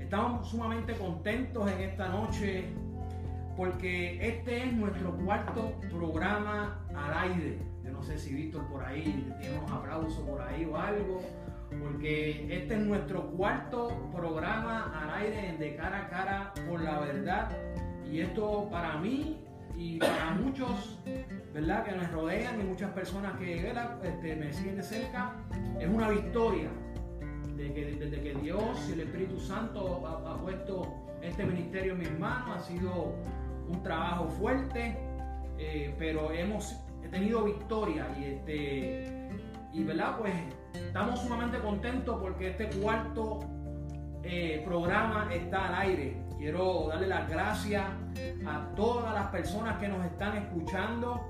Estamos sumamente contentos en esta noche porque este es nuestro cuarto programa al aire. Yo no sé si Víctor por ahí tiene unos aplausos por ahí o algo, porque este es nuestro cuarto programa al aire de cara a cara con la verdad. Y esto para mí y para muchos, ¿verdad? Que me rodean y muchas personas que este, me siguen de cerca, es una victoria desde que, Dios y el Espíritu Santo ha, puesto este ministerio en mis manos, ha sido un trabajo fuerte, eh, pero hemos tenido victoria y este y verdad pues estamos sumamente contentos porque este cuarto eh, programa está al aire. Quiero darle las gracias a todas las personas que nos están escuchando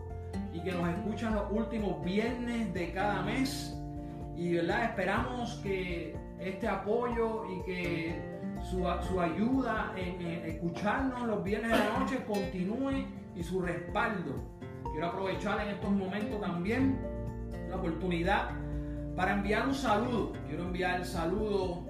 y que nos escuchan los últimos viernes de cada mes y ¿verdad? esperamos que este apoyo y que su, ayuda en, escucharnos los viernes de la noche continúe y su respaldo. Quiero aprovechar en estos momentos también la oportunidad para enviar un saludo. Quiero enviar el saludo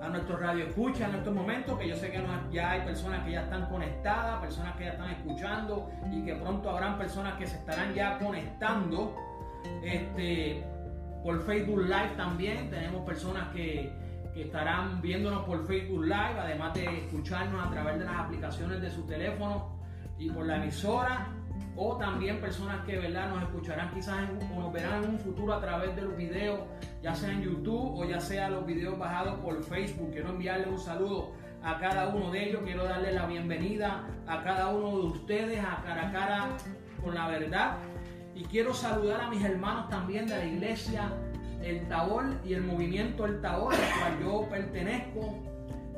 a nuestro radio escucha en estos momentos, que yo sé que ya hay personas que ya están conectadas, personas que ya están escuchando y que pronto habrán personas que se estarán ya conectando. Este, por Facebook Live también. Tenemos personas que, estarán viéndonos por Facebook Live, además de escucharnos a través de las aplicaciones de su teléfono y por la emisora. O también personas que ¿verdad? nos escucharán quizás o nos verán en un futuro a través de los videos, ya sea en YouTube o ya sea los videos bajados por Facebook. Quiero enviarle un saludo a cada uno de ellos. Quiero darle la bienvenida a cada uno de ustedes a cara a cara con la verdad. Y quiero saludar a mis hermanos también de la iglesia El Tabor y el movimiento El Tabor, al cual yo pertenezco.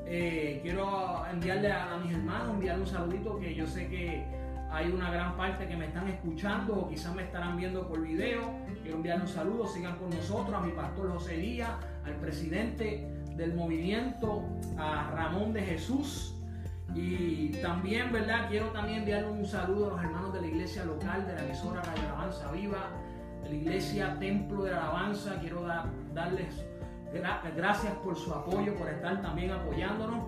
Eh, quiero enviarle a, mis hermanos, enviarle un saludito que yo sé que hay una gran parte que me están escuchando o quizás me estarán viendo por video. Quiero enviarle un saludo, sigan con nosotros, a mi pastor José Díaz, al presidente del movimiento, a Ramón de Jesús, y también, ¿verdad? Quiero también enviarle un saludo a los hermanos de la iglesia local, de la emisora Radio Alabanza Viva, de la iglesia Templo de la Alabanza. Quiero darles gracias por su apoyo, por estar también apoyándonos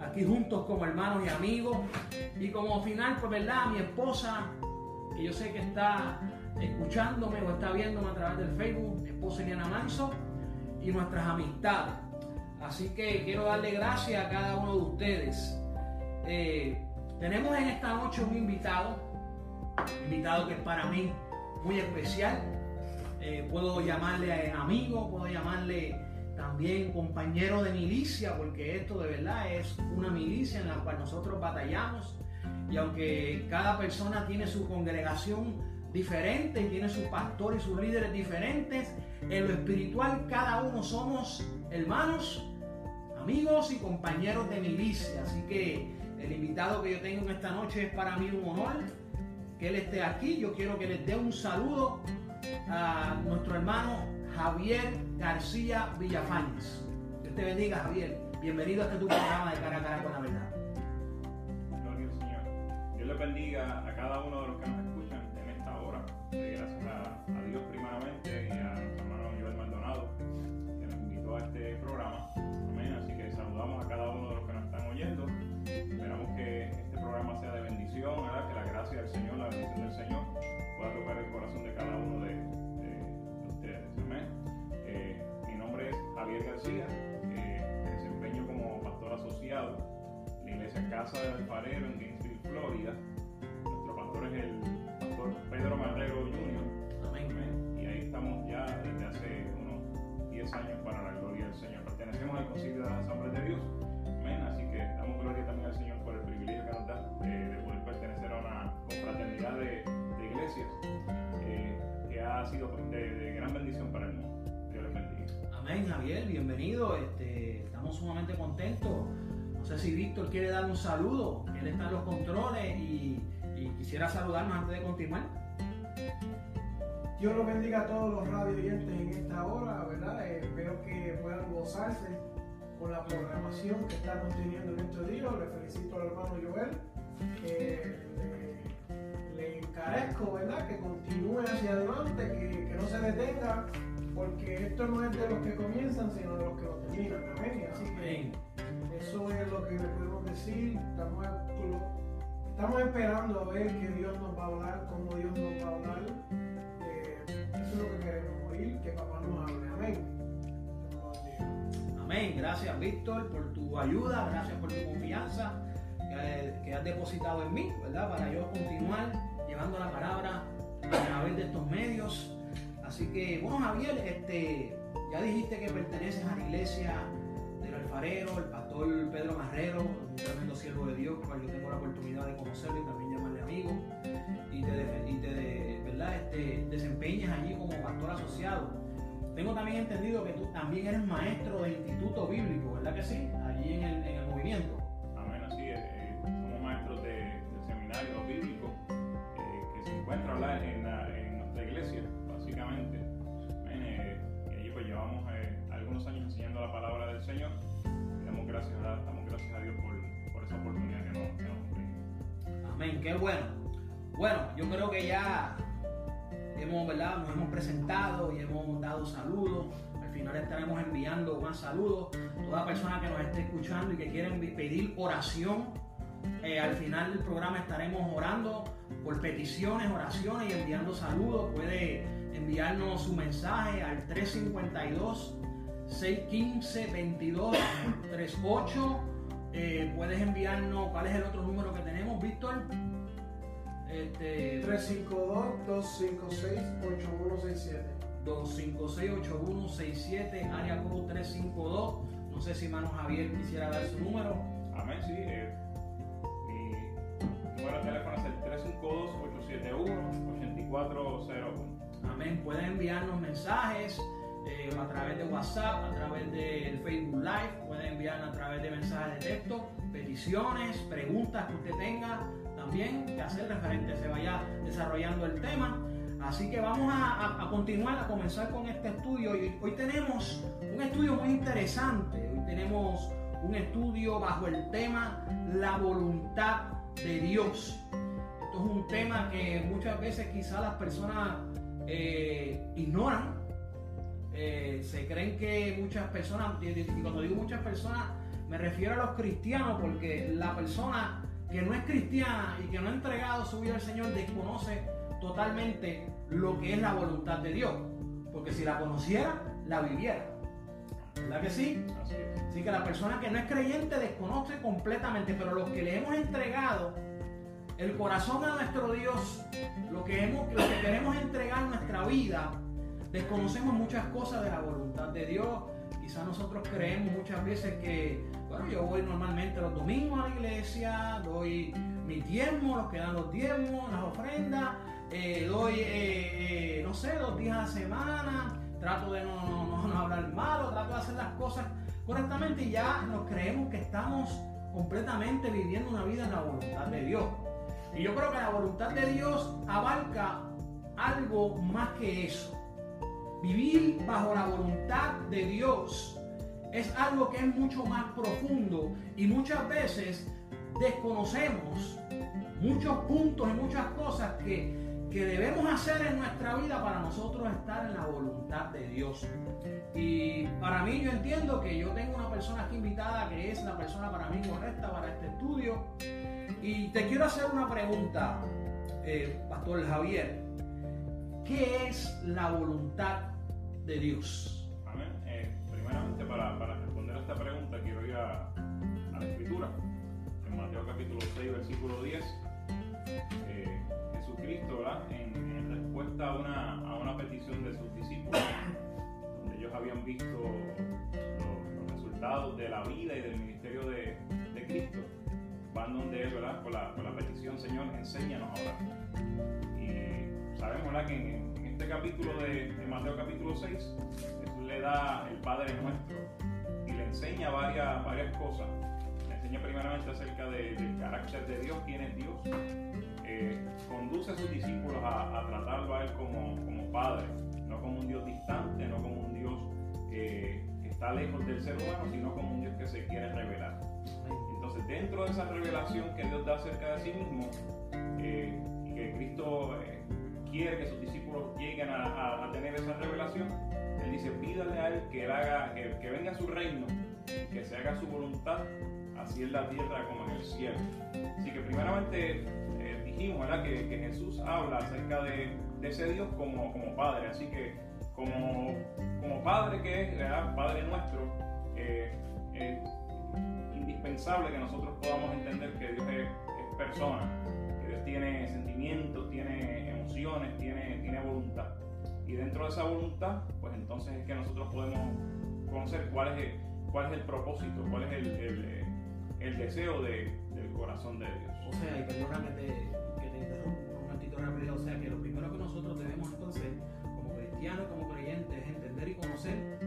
aquí juntos como hermanos y amigos. Y como final, pues, ¿verdad? Mi esposa, que yo sé que está escuchándome o está viéndome a través del Facebook, mi esposa Eliana Manso, y nuestras amistades. Así que quiero darle gracias a cada uno de ustedes eh, tenemos en esta noche un invitado, un invitado que es para mí muy especial. Eh, puedo llamarle amigo, puedo llamarle también compañero de milicia, porque esto de verdad es una milicia en la cual nosotros batallamos. Y aunque cada persona tiene su congregación diferente, tiene su pastor y sus líderes diferentes, en lo espiritual cada uno somos hermanos, amigos y compañeros de milicia. Así que el invitado que yo tengo en esta noche es para mí un honor que él esté aquí. Yo quiero que les dé un saludo a nuestro hermano Javier García Villafañez. Dios te bendiga, Javier. Bienvenido a este tu programa de Cara a Cara con la Verdad. Gloria al Señor. Dios les bendiga a cada uno de los que nos escuchan en esta hora. Gracias a, Dios primeramente y a nuestro hermano Joel Maldonado que nos invitó a este programa. Programa sea de bendición, ¿verdad? que la gracia del Señor, la bendición del Señor pueda tocar el corazón de cada uno de, de ustedes. Amén. Eh, mi nombre es Javier García, eh, me desempeño como pastor asociado en la iglesia Casa del Alfarero en Gainesville, Florida. Nuestro pastor es el pastor Pedro Marrero Jr. Amén. Amén. Y ahí estamos ya desde hace unos 10 años para la gloria del Señor. Pertenecemos al Concilio de las Asambleas de Dios. Amén. Así que damos gloria también al Señor que nos da eh, de poder pertenecer a una confraternidad de, de iglesias eh, que ha sido de, de gran bendición para el mundo. Dios les bendiga. Amén, Javier, bienvenido. Este, estamos sumamente contentos. No sé si Víctor quiere dar un saludo. Él está en los controles y, y quisiera saludarnos antes de continuar. Dios los bendiga a todos los radio oyentes en esta hora, ¿verdad? Eh, espero que puedan gozarse con la programación que estamos teniendo en estos días. Le felicito al hermano Joel. que le, le encarezco, ¿verdad? Que continúe hacia adelante, que, que no se detenga, porque esto no es de los que comienzan, sino de los que lo terminan. Amén. Así que eso es lo que le podemos decir. Estamos, estamos esperando a ver que Dios nos va a hablar, cómo Dios nos va a hablar. Eh, eso es lo que queremos oír, que papá nos hable. Amén. Gracias, Víctor, por tu ayuda. Gracias por tu confianza que, has depositado en mí, ¿verdad? Para yo continuar llevando la palabra a través de estos medios. Así que, bueno, Javier, este, ya dijiste que perteneces a la iglesia del alfarero, el pastor Pedro Marrero, un tremendo siervo de Dios, cual yo tengo la oportunidad de conocerlo y también llamarle amigo. Y te, y te ¿verdad? Este, desempeñas allí como pastor asociado. Tengo también entendido que tú también eres maestro de instituto bíblico, ¿verdad que sí? Allí en el, en el movimiento. Amén, así es. eh, somos maestros de, del seminario bíblico eh, que se encuentra ¿verdad? en, la- en nuestra iglesia, básicamente. Amén, eh, y allí pues llevamos eh, algunos años enseñando la palabra del Señor. Damos gracias, ¿verdad? damos gracias a Dios por, por esa oportunidad que nos, que nos. Amén, qué bueno. Bueno, yo creo que ya hemos, ¿verdad? Nos hemos presentado y hemos dado saludos. Al final estaremos enviando más saludos. Toda persona que nos esté escuchando y que quiera pedir oración, eh, al final del programa estaremos orando por peticiones, oraciones y enviando saludos. Puede enviarnos su mensaje al 352 615 2238 eh, puedes enviarnos, ¿cuál es el otro número que tenemos, Víctor? Este, 352-256-8167. 256-8167, área code 352. No sé si Mano Javier quisiera dar su número. Amén, sí. eh, mi número de teléfono es el 352-871-8401. Amén. Pueden enviarnos mensajes eh, a través de WhatsApp, a través del Facebook Live, pueden enviarnos a través de mensajes de texto, peticiones, preguntas que usted tenga también que hacer referente, se vaya desarrollando el tema. Así que vamos a, continuar, a comenzar con este estudio. Hoy tenemos un estudio muy interesante. Hoy tenemos un estudio bajo el tema La voluntad de Dios. Esto es un tema que muchas veces quizás las personas eh, ignoran. Eh, se creen que muchas personas, y cuando digo muchas personas, me refiero a los cristianos, porque la persona que no es cristiana y que no ha entregado su vida al Señor desconoce totalmente lo que es la voluntad de Dios. Porque si la conociera, la viviera. ¿Verdad que sí? Así es. Así que la persona que no es creyente desconoce completamente, pero los que le hemos entregado el corazón a nuestro Dios, lo que, hemos, lo que queremos entregar nuestra vida, desconocemos muchas cosas de la voluntad de Dios Quizás nosotros creemos muchas veces que, bueno, yo voy normalmente los domingos a la iglesia, doy mi diezmo, los que dan los diezmos, las ofrendas, eh, doy, eh, eh, no sé, dos días a la semana, trato de no, no, hablar malo, trato de hacer las cosas correctamente y ya nos creemos que estamos completamente viviendo una vida en la voluntad de Dios. Y yo creo que la voluntad de Dios abarca algo más que eso. Vivir bajo la voluntad de Dios es algo que es mucho más profundo y muchas veces desconocemos muchos puntos y muchas cosas que, debemos hacer en nuestra vida para nosotros estar en la voluntad de Dios. Y para mí yo entiendo que yo tengo una persona aquí invitada que es la persona para mí correcta para este estudio. Y te quiero hacer una pregunta, eh, Pastor Javier. ¿Qué es la voluntad de Dios? Amén. Eh, primeramente, para, responder a esta pregunta, quiero ir a, la Escritura. En Mateo capítulo 6, versículo 10, eh, Jesucristo, ¿verdad? En, respuesta a una, a una petición de sus discípulos, donde ellos habían visto los, resultados de la vida y del ministerio de, de Cristo, van donde Él, ¿verdad? Con la, con la petición, Señor, enséñanos a orar. Y sabemos, ¿verdad? Que en, este capítulo de, Mateo capítulo 6, Jesús le da el Padre Nuestro y le enseña varias, varias cosas. Le enseña primeramente acerca del carácter de Dios, quién es Dios. Eh, conduce a sus discípulos a, tratarlo a Él como, como, Padre, no como un Dios distante, no como un Dios eh, que está lejos del ser humano, sino como un Dios que se quiere revelar. Entonces, dentro de esa revelación que Dios da acerca de sí mismo, eh, que Cristo quiere que sus discípulos lleguen a, tener esa revelación, Él dice, pídale a Él que, haga, que, venga a su reino, que se haga su voluntad, así en la tierra como en el cielo. Así que primeramente eh, dijimos ¿verdad? Que, Jesús habla acerca de, ese Dios como, como Padre, así que como, como Padre que es, ¿verdad? Padre nuestro, eh, indispensable que nosotros podamos entender que Dios es, es persona, que Dios tiene sentimientos, tiene emociones, tiene, tiene voluntad. Y dentro de esa voluntad, pues entonces es que nosotros podemos conocer cuál es el, cuál es el propósito, cuál es el, el, el deseo de, del corazón de Dios. O sea, y perdona que te, que te interrumpa un momentito rápido, o sea que lo primero que nosotros debemos entonces, como cristianos, como creyentes, es entender y conocer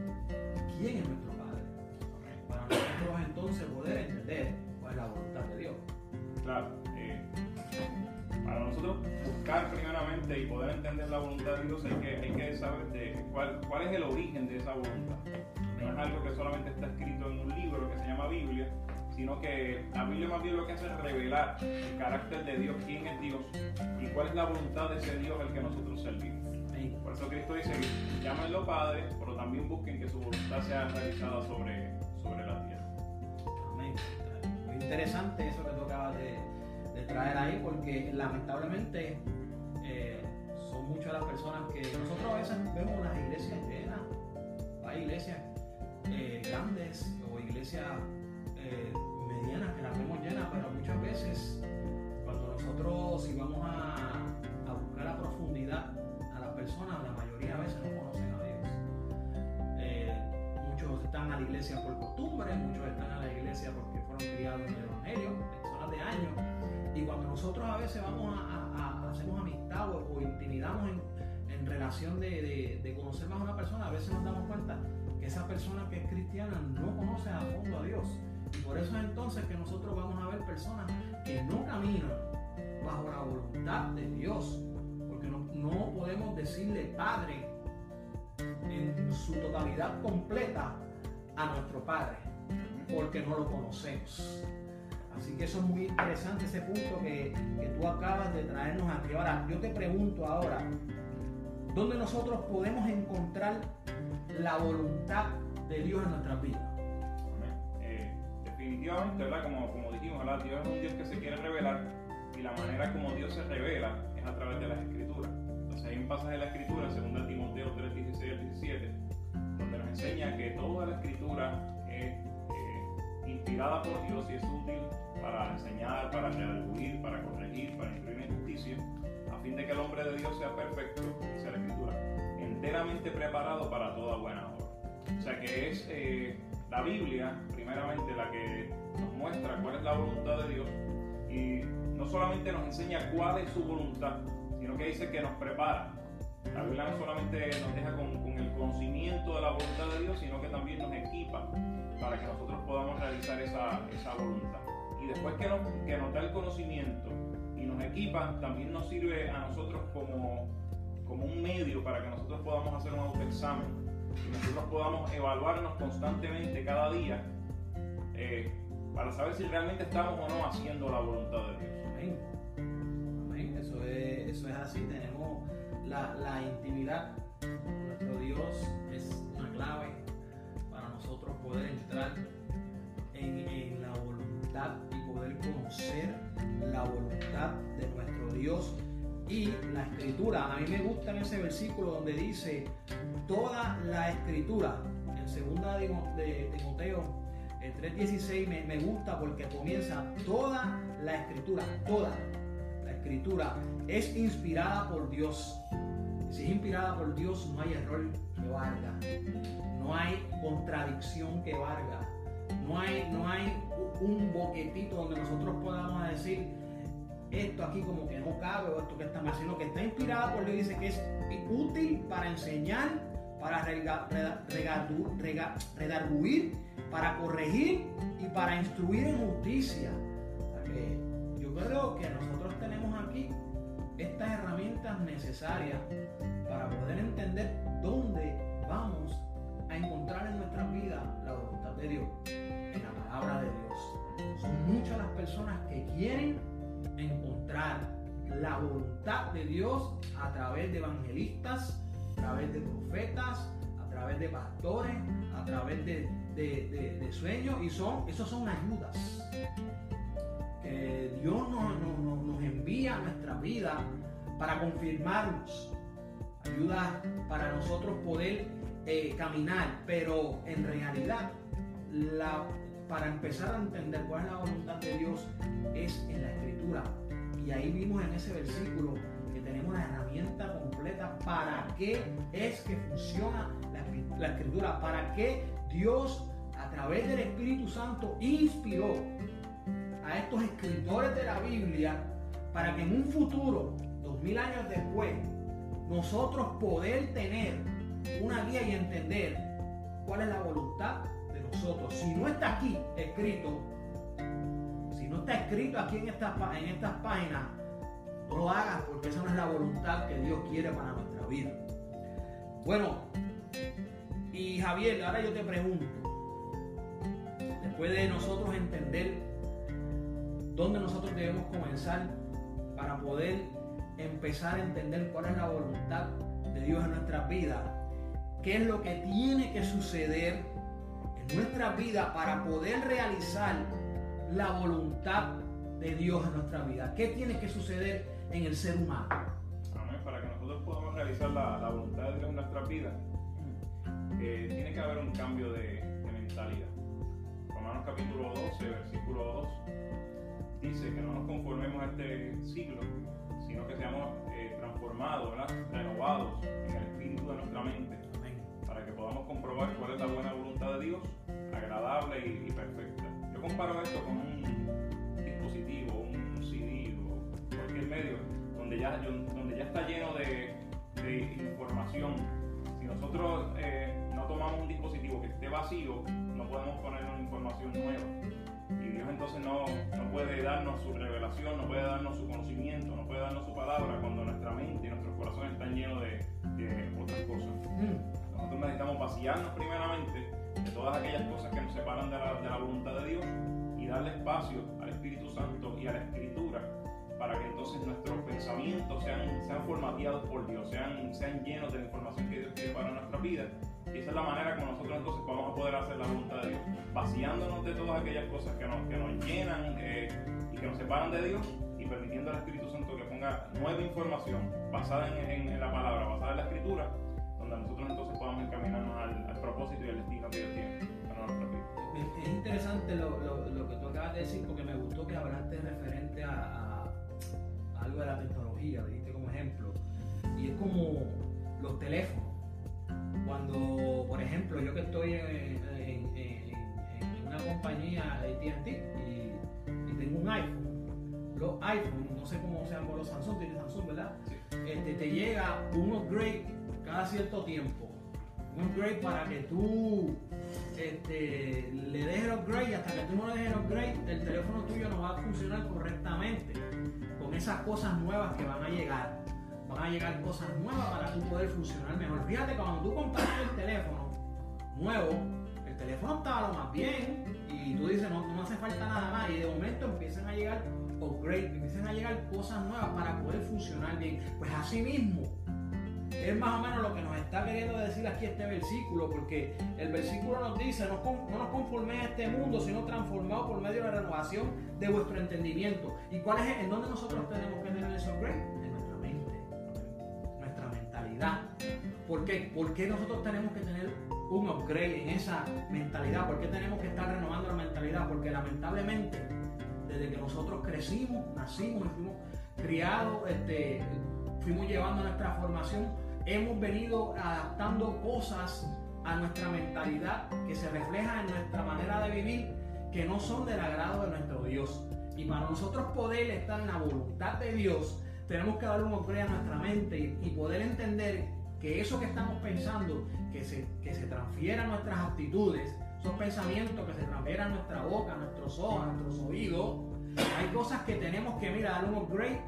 quién es nuestro Padre. Para nosotros entonces poder entender cuál es la voluntad de Dios. Claro. Eh, para nosotros buscar primeramente y poder entender la voluntad de Dios hay que, hay que saber de cuál, cuál es el origen de esa voluntad. No es algo que solamente está escrito en un libro que se llama Biblia, sino que la Biblia más bien lo que hace es revelar el carácter de Dios, quién es Dios y cuál es la voluntad de ese Dios al que nosotros servimos. Por eso Cristo dice, llámenlo Padre, pero también busquen que su voluntad sea realizada sobre, sobre la tierra. Amén. Muy interesante eso que de, de traer ahí porque lamentablemente eh, son muchas las personas que nosotros a veces vemos las iglesias llenas, hay iglesias eh, grandes o iglesias eh, medianas que las vemos llenas, pero muchas veces cuando nosotros si vamos a, a buscar la profundidad a las personas, la mayoría a veces no conocen a Dios. muchos están a la iglesia por costumbre, muchos están a la iglesia porque fueron criados en el Evangelio, personas de años, y cuando nosotros a veces vamos a, hacemos amistad o, intimidamos en, relación de, conocer más a una persona, a veces nos damos cuenta que esa persona que es cristiana no conoce a fondo a Dios. Y por eso es entonces que nosotros vamos a ver personas que no caminan bajo la voluntad de Dios. Porque no podemos decirle Padre en su totalidad completa a nuestro Padre, porque no lo conocemos. Así que eso es muy interesante, ese punto que, tú acabas de traernos aquí. Ahora, yo te pregunto ahora, ¿dónde nosotros podemos encontrar la voluntad de Dios en nuestras vidas? Eh, definitivamente, ¿verdad? Como, como dijimos, Dios es un Dios que se quiere revelar y la manera como Dios se revela es a través de las escrituras. Entonces hay un pasaje de la escritura, 2 Timoteo 3, 16 al 17, donde nos enseña que toda la escritura es eh, inspirada por Dios y es útil para enseñar, para redarguir, para corregir, para instruir en justicia, a fin de que el hombre de Dios sea perfecto, dice la Escritura, enteramente preparado para toda buena obra. O sea que es eh, la Biblia, primeramente, la que nos muestra cuál es la voluntad de Dios y no solamente nos enseña cuál es su voluntad, sino que dice que nos prepara. La Biblia no solamente nos deja con, el conocimiento de la voluntad de Dios, sino que también nos equipa para que nosotros podamos realizar esa voluntad. Y después que nos, el conocimiento y nos equipa, también nos sirve a nosotros como, como un medio para que nosotros podamos hacer un autoexamen y nosotros podamos evaluarnos constantemente cada día eh, para saber si realmente estamos o no haciendo la voluntad de Dios. Amén. Amén. Eso es, eso es así. Tenemos la, la intimidad con nuestro Dios. Es una clave para nosotros poder entrar en, la voluntad poder conocer la voluntad de nuestro Dios y la escritura. A mí me gusta en ese versículo donde dice toda la escritura. En segunda de, Timoteo, el 3.16 me, me gusta porque comienza toda la escritura, toda la escritura es inspirada por Dios. Si es inspirada por Dios, no hay error que valga, no hay contradicción que valga, no hay, no hay un boquetito donde nosotros podamos decir esto aquí como que no cabe o esto que está mal, sino que está inspirada por Dios, dice que es útil para enseñar, para redarguir, para corregir y para instruir en justicia. Yo creo que nosotros tenemos aquí estas herramientas necesarias para poder entender dónde vamos a encontrar en nuestra vida la voluntad de Dios, personas que quieren encontrar la voluntad de Dios a través de evangelistas, a través de profetas, a través de pastores, a través de, de, sueños y son, esos son ayudas que Dios nos, nos, nos envía a nuestra vida para confirmarnos, ayudas para nosotros poder eh, caminar, pero en realidad la, para empezar a entender cuál es la voluntad de Dios es en la escritura. Y ahí vimos en ese versículo que tenemos la herramienta completa para qué es que funciona la, la escritura, para qué Dios a través del Espíritu Santo inspiró a estos escritores de la Biblia para que en un futuro, dos mil años después, nosotros poder tener una guía y entender cuál es la voluntad Si no está aquí escrito, si no está escrito aquí en estas, en estas páginas, no lo hagas porque esa no es la voluntad que Dios quiere para nuestra vida. Bueno, y Javier, ahora yo te pregunto, después de nosotros entender dónde nosotros debemos comenzar para poder empezar a entender cuál es la voluntad de Dios en nuestras vidas, qué es lo que tiene que suceder nuestra vida para poder realizar la voluntad de Dios en nuestra vida. ¿Qué tiene que suceder en el ser humano? Amén. Para que nosotros podamos realizar la, la voluntad de Dios en nuestra vida, eh, tiene que haber un cambio de, mentalidad. Romanos capítulo 12, versículo 2, dice que no nos conformemos a este siglo, sino que seamos eh, transformados, renovados en el espíritu de nuestra mente, podamos comprobar cuál es la buena voluntad de Dios, agradable y, perfecta. Yo comparo esto con un dispositivo, un CD o cualquier medio donde ya, donde ya está lleno de, información. Si nosotros eh, no tomamos un dispositivo que esté vacío, no podemos poner una información nueva. Y Dios entonces no, no, puede darnos su revelación, no puede darnos su conocimiento, no puede darnos su palabra cuando nuestra mente y nuestros corazones están llenos de, de otras cosas. Nosotros necesitamos vaciarnos primeramente de todas aquellas cosas que nos separan de la, de la voluntad de Dios y darle espacio al Espíritu Santo y a la Escritura para que entonces nuestros pensamientos sean, sean formateados por Dios, sean, sean llenos de la información que Dios quiere para nuestra vida. Y esa es la manera como nosotros entonces vamos a poder hacer la voluntad de Dios, vaciándonos de todas aquellas cosas que nos, que nos llenan eh, y que nos separan de Dios y permitiendo al Espíritu Santo que ponga nueva información basada en, en, en la palabra, basada en la Escritura, donde nosotros entonces encaminarnos al, al propósito y al destino que Dios tiene para nuestra vida. Es interesante lo, lo, lo, que tú acabas de decir porque me gustó que hablaste referente a, a, a algo de la tecnología, dijiste como ejemplo. Y es como los teléfonos. Cuando, por ejemplo, yo que estoy en, en- en- en una compañía AT&T y, y tengo un iPhone, los iPhone, no sé cómo sean con los Samsung, tiene Samsung, ¿verdad? Sí. Este, te llega un upgrade cada cierto tiempo. Un upgrade para que tú este, le dejes el upgrade y hasta que tú no le dejes el upgrade, el teléfono tuyo no va a funcionar correctamente con esas cosas nuevas que van a llegar. Van a llegar cosas nuevas para tú poder funcionar mejor. Fíjate, cuando tú compraste el teléfono nuevo, el teléfono estaba lo más bien y tú dices, no, no hace falta nada más. Y de momento empiezan a llegar upgrades, empiezan a llegar cosas nuevas para poder funcionar bien. Pues así mismo, es más o menos lo que nos está queriendo decir aquí este versículo, porque el versículo nos dice, no, nos conforméis a este mundo, sino transformados por medio de la renovación de vuestro entendimiento. ¿Y cuál es, en dónde nosotros tenemos que tener ese upgrade? En nuestra mente, nuestra mentalidad. ¿Por qué? ¿Por qué nosotros tenemos que tener un upgrade en esa mentalidad? ¿Por qué tenemos que estar renovando la mentalidad? Porque lamentablemente, desde que nosotros crecimos, nacimos fuimos criados, este, fuimos llevando nuestra formación, hemos venido adaptando cosas a nuestra mentalidad que se refleja en nuestra manera de vivir que no son del agrado de nuestro Dios. Y para nosotros poder estar en la voluntad de Dios, tenemos que darle un upgrade a nuestra mente y, poder entender que eso que estamos pensando, que se, que se transfiera a nuestras actitudes, esos pensamientos que se transfieran a nuestra boca, a nuestros ojos, a nuestros oídos, hay cosas que tenemos que, mira, darle un upgrade.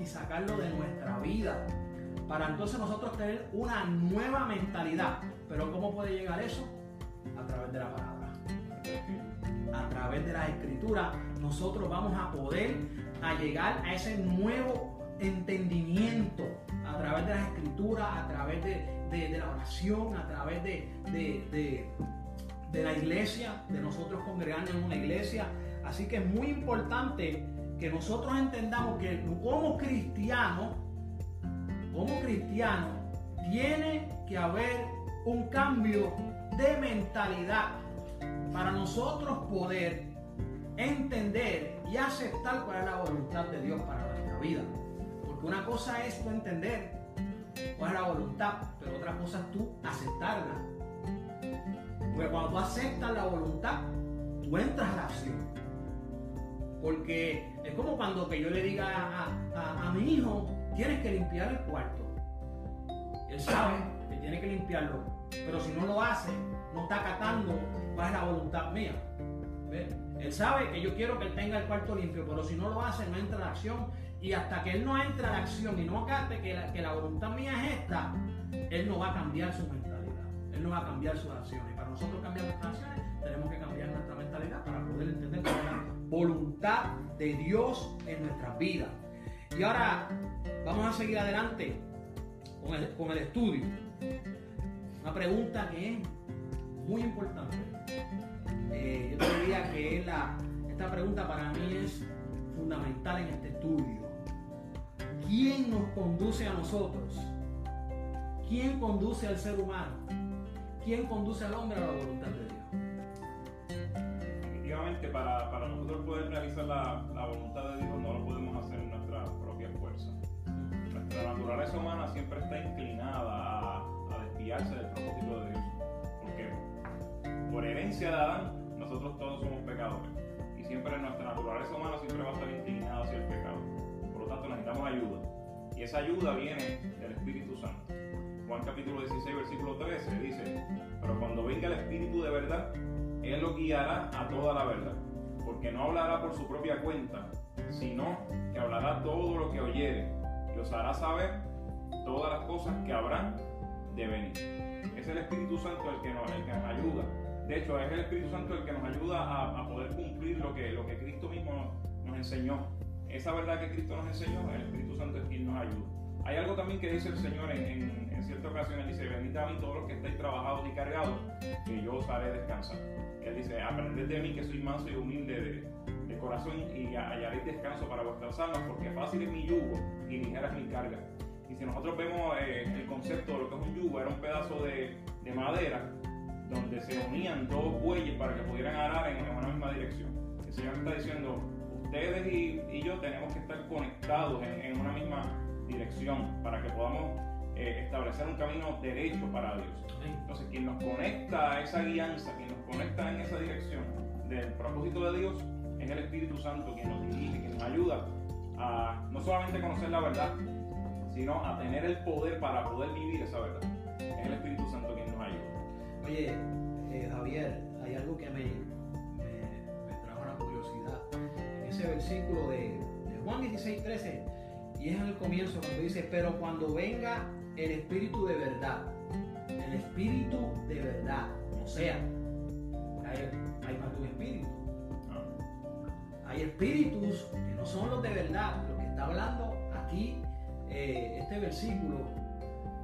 Y sacarlo de nuestra vida. Para entonces nosotros tener una nueva mentalidad. Pero ¿cómo puede llegar eso? A través de la palabra. A través de las escrituras nosotros vamos a poder a llegar a ese nuevo entendimiento a través de las escrituras, a través de, de- la oración, a través de- de la iglesia, de nosotros congregarnos en una iglesia. Así que es muy importante que nosotros entendamos que como cristianos, como cristianos, tiene que haber un cambio de mentalidad para nosotros poder entender y aceptar cuál es la voluntad de Dios para nuestra vida. Porque una cosa es tú entender cuál es la voluntad, pero otra cosa es tú aceptarla. Porque cuando tú aceptas la voluntad, tú entras a la acción. Porque es como cuando que yo le diga a, a- mi hijo, tienes que limpiar el cuarto. Él sabe que tiene que limpiarlo, pero si no lo hace, no está acatando cuál es la voluntad mía. ¿Ve? Él sabe que yo quiero que él tenga el cuarto limpio, pero si no lo hace, no entra la acción. Y hasta que él no entre a la acción y no acate que la, que la voluntad mía es esta, él no va a cambiar su mentalidad. Él no va a cambiar sus acciones. Y para nosotros cambiar nuestras acciones, tenemos que cambiar nuestra mentalidad para poder entender cuál es la voluntad de Dios en nuestras vidas. Y ahora vamos a seguir adelante con el, con el estudio. Una pregunta que es muy importante. Eh, yo te diría que la, esta pregunta para mí es fundamental en este estudio. ¿Quién nos conduce a nosotros? ¿Quién conduce al ser humano? ¿Quién conduce al hombre a la voluntad de Dios? Definitivamente, para, para nosotros poder realizar la, la voluntad de Dios, no lo podemos hacer en nuestra propia fuerza. Nuestra naturaleza humana siempre está inclinada a, a desviarse del propósito de Dios. Porque por herencia de Adán, nosotros todos somos pecadores. Y siempre nuestra naturaleza humana siempre va a estar inclinada hacia el pecado. Por lo tanto, necesitamos ayuda. Y esa ayuda viene del Espíritu Santo. Juan capítulo 16, versículo 13 dice, pero cuando venga el Espíritu de verdad, Él lo guiará a toda la verdad, porque no hablará por su propia cuenta, sino que hablará todo lo que oyere y os hará saber todas las cosas que habrán de venir. Es el Espíritu Santo el que nos, el que nos ayuda. De hecho, es el Espíritu Santo el que nos ayuda a, a poder cumplir lo que, lo que Cristo mismo nos, enseñó. Esa verdad que Cristo nos enseñó, el Espíritu Santo es quien nos ayuda. Hay algo también que dice el Señor en, en, en cierta ocasión, Él dice, venid a mí todos los que estáis trabajados y cargados, que yo os haré descansar. Dice, aprended de mí que soy manso y humilde de, corazón y hallaréis descanso para vuestras almas, porque fácil es mi yugo y ligera es mi carga. Y si nosotros vemos eh, el concepto de lo que es un yugo, era un pedazo de, de madera donde se unían dos bueyes para que pudieran arar en, una misma dirección. El Señor está diciendo, ustedes y, y yo tenemos que estar conectados en, en una misma dirección para que podamos eh, establecer un camino derecho para Dios. Entonces, quien nos conecta a esa guianza, quien nos conecta en esa dirección del propósito de Dios, es el Espíritu Santo quien nos dirige, quien nos ayuda a no solamente conocer la verdad, sino a tener el poder para poder vivir esa verdad. Es el Espíritu Santo quien nos ayuda. Oye, eh, Javier, hay algo que me, me, me trajo la curiosidad. En ese versículo de, de Juan 16, 13, y es en el comienzo cuando dice, pero cuando venga el Espíritu de verdad, el Espíritu de verdad, o sea, hay, hay más de un espíritu. Hay espíritus que no son los de verdad, lo que está hablando aquí eh, este versículo,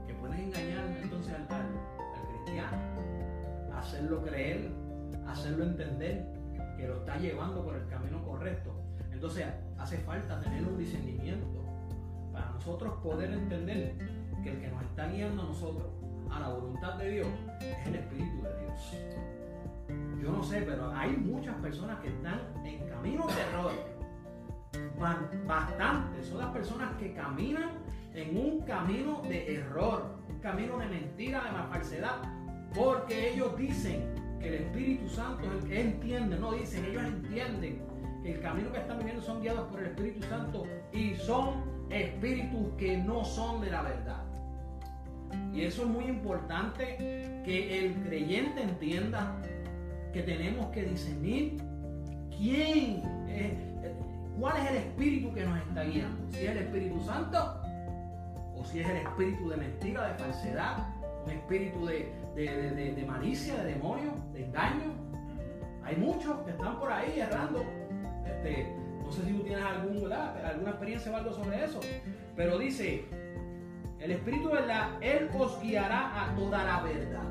que pueden engañar entonces al, al, al cristiano, hacerlo creer, hacerlo entender que lo está llevando por el camino correcto. Entonces hace falta tener un discernimiento para nosotros poder entender que el que nos está guiando a nosotros a la voluntad de Dios es el Espíritu de Dios. Yo no sé, pero hay muchas personas que están en caminos de error. Ban- Bastante. Son las personas que caminan en un camino de error, un camino de mentira, de falsedad, porque ellos dicen que el Espíritu Santo es el que entiende, no dicen, ellos entienden que el camino que están viviendo son guiados por el Espíritu Santo y son espíritus que no son de la verdad. Y eso es muy importante que el creyente entienda que tenemos que discernir quién, cuál es el espíritu que nos está guiando. Si es el Espíritu Santo o si es el espíritu de mentira, de falsedad, un espíritu de, de- de- de- malicia, de demonio, de engaño. Hay muchos que están por ahí errando. Este, no sé si tú tienes algún, alguna experiencia o algo sobre eso. Pero dice, el Espíritu de verdad, Él os guiará a toda la verdad.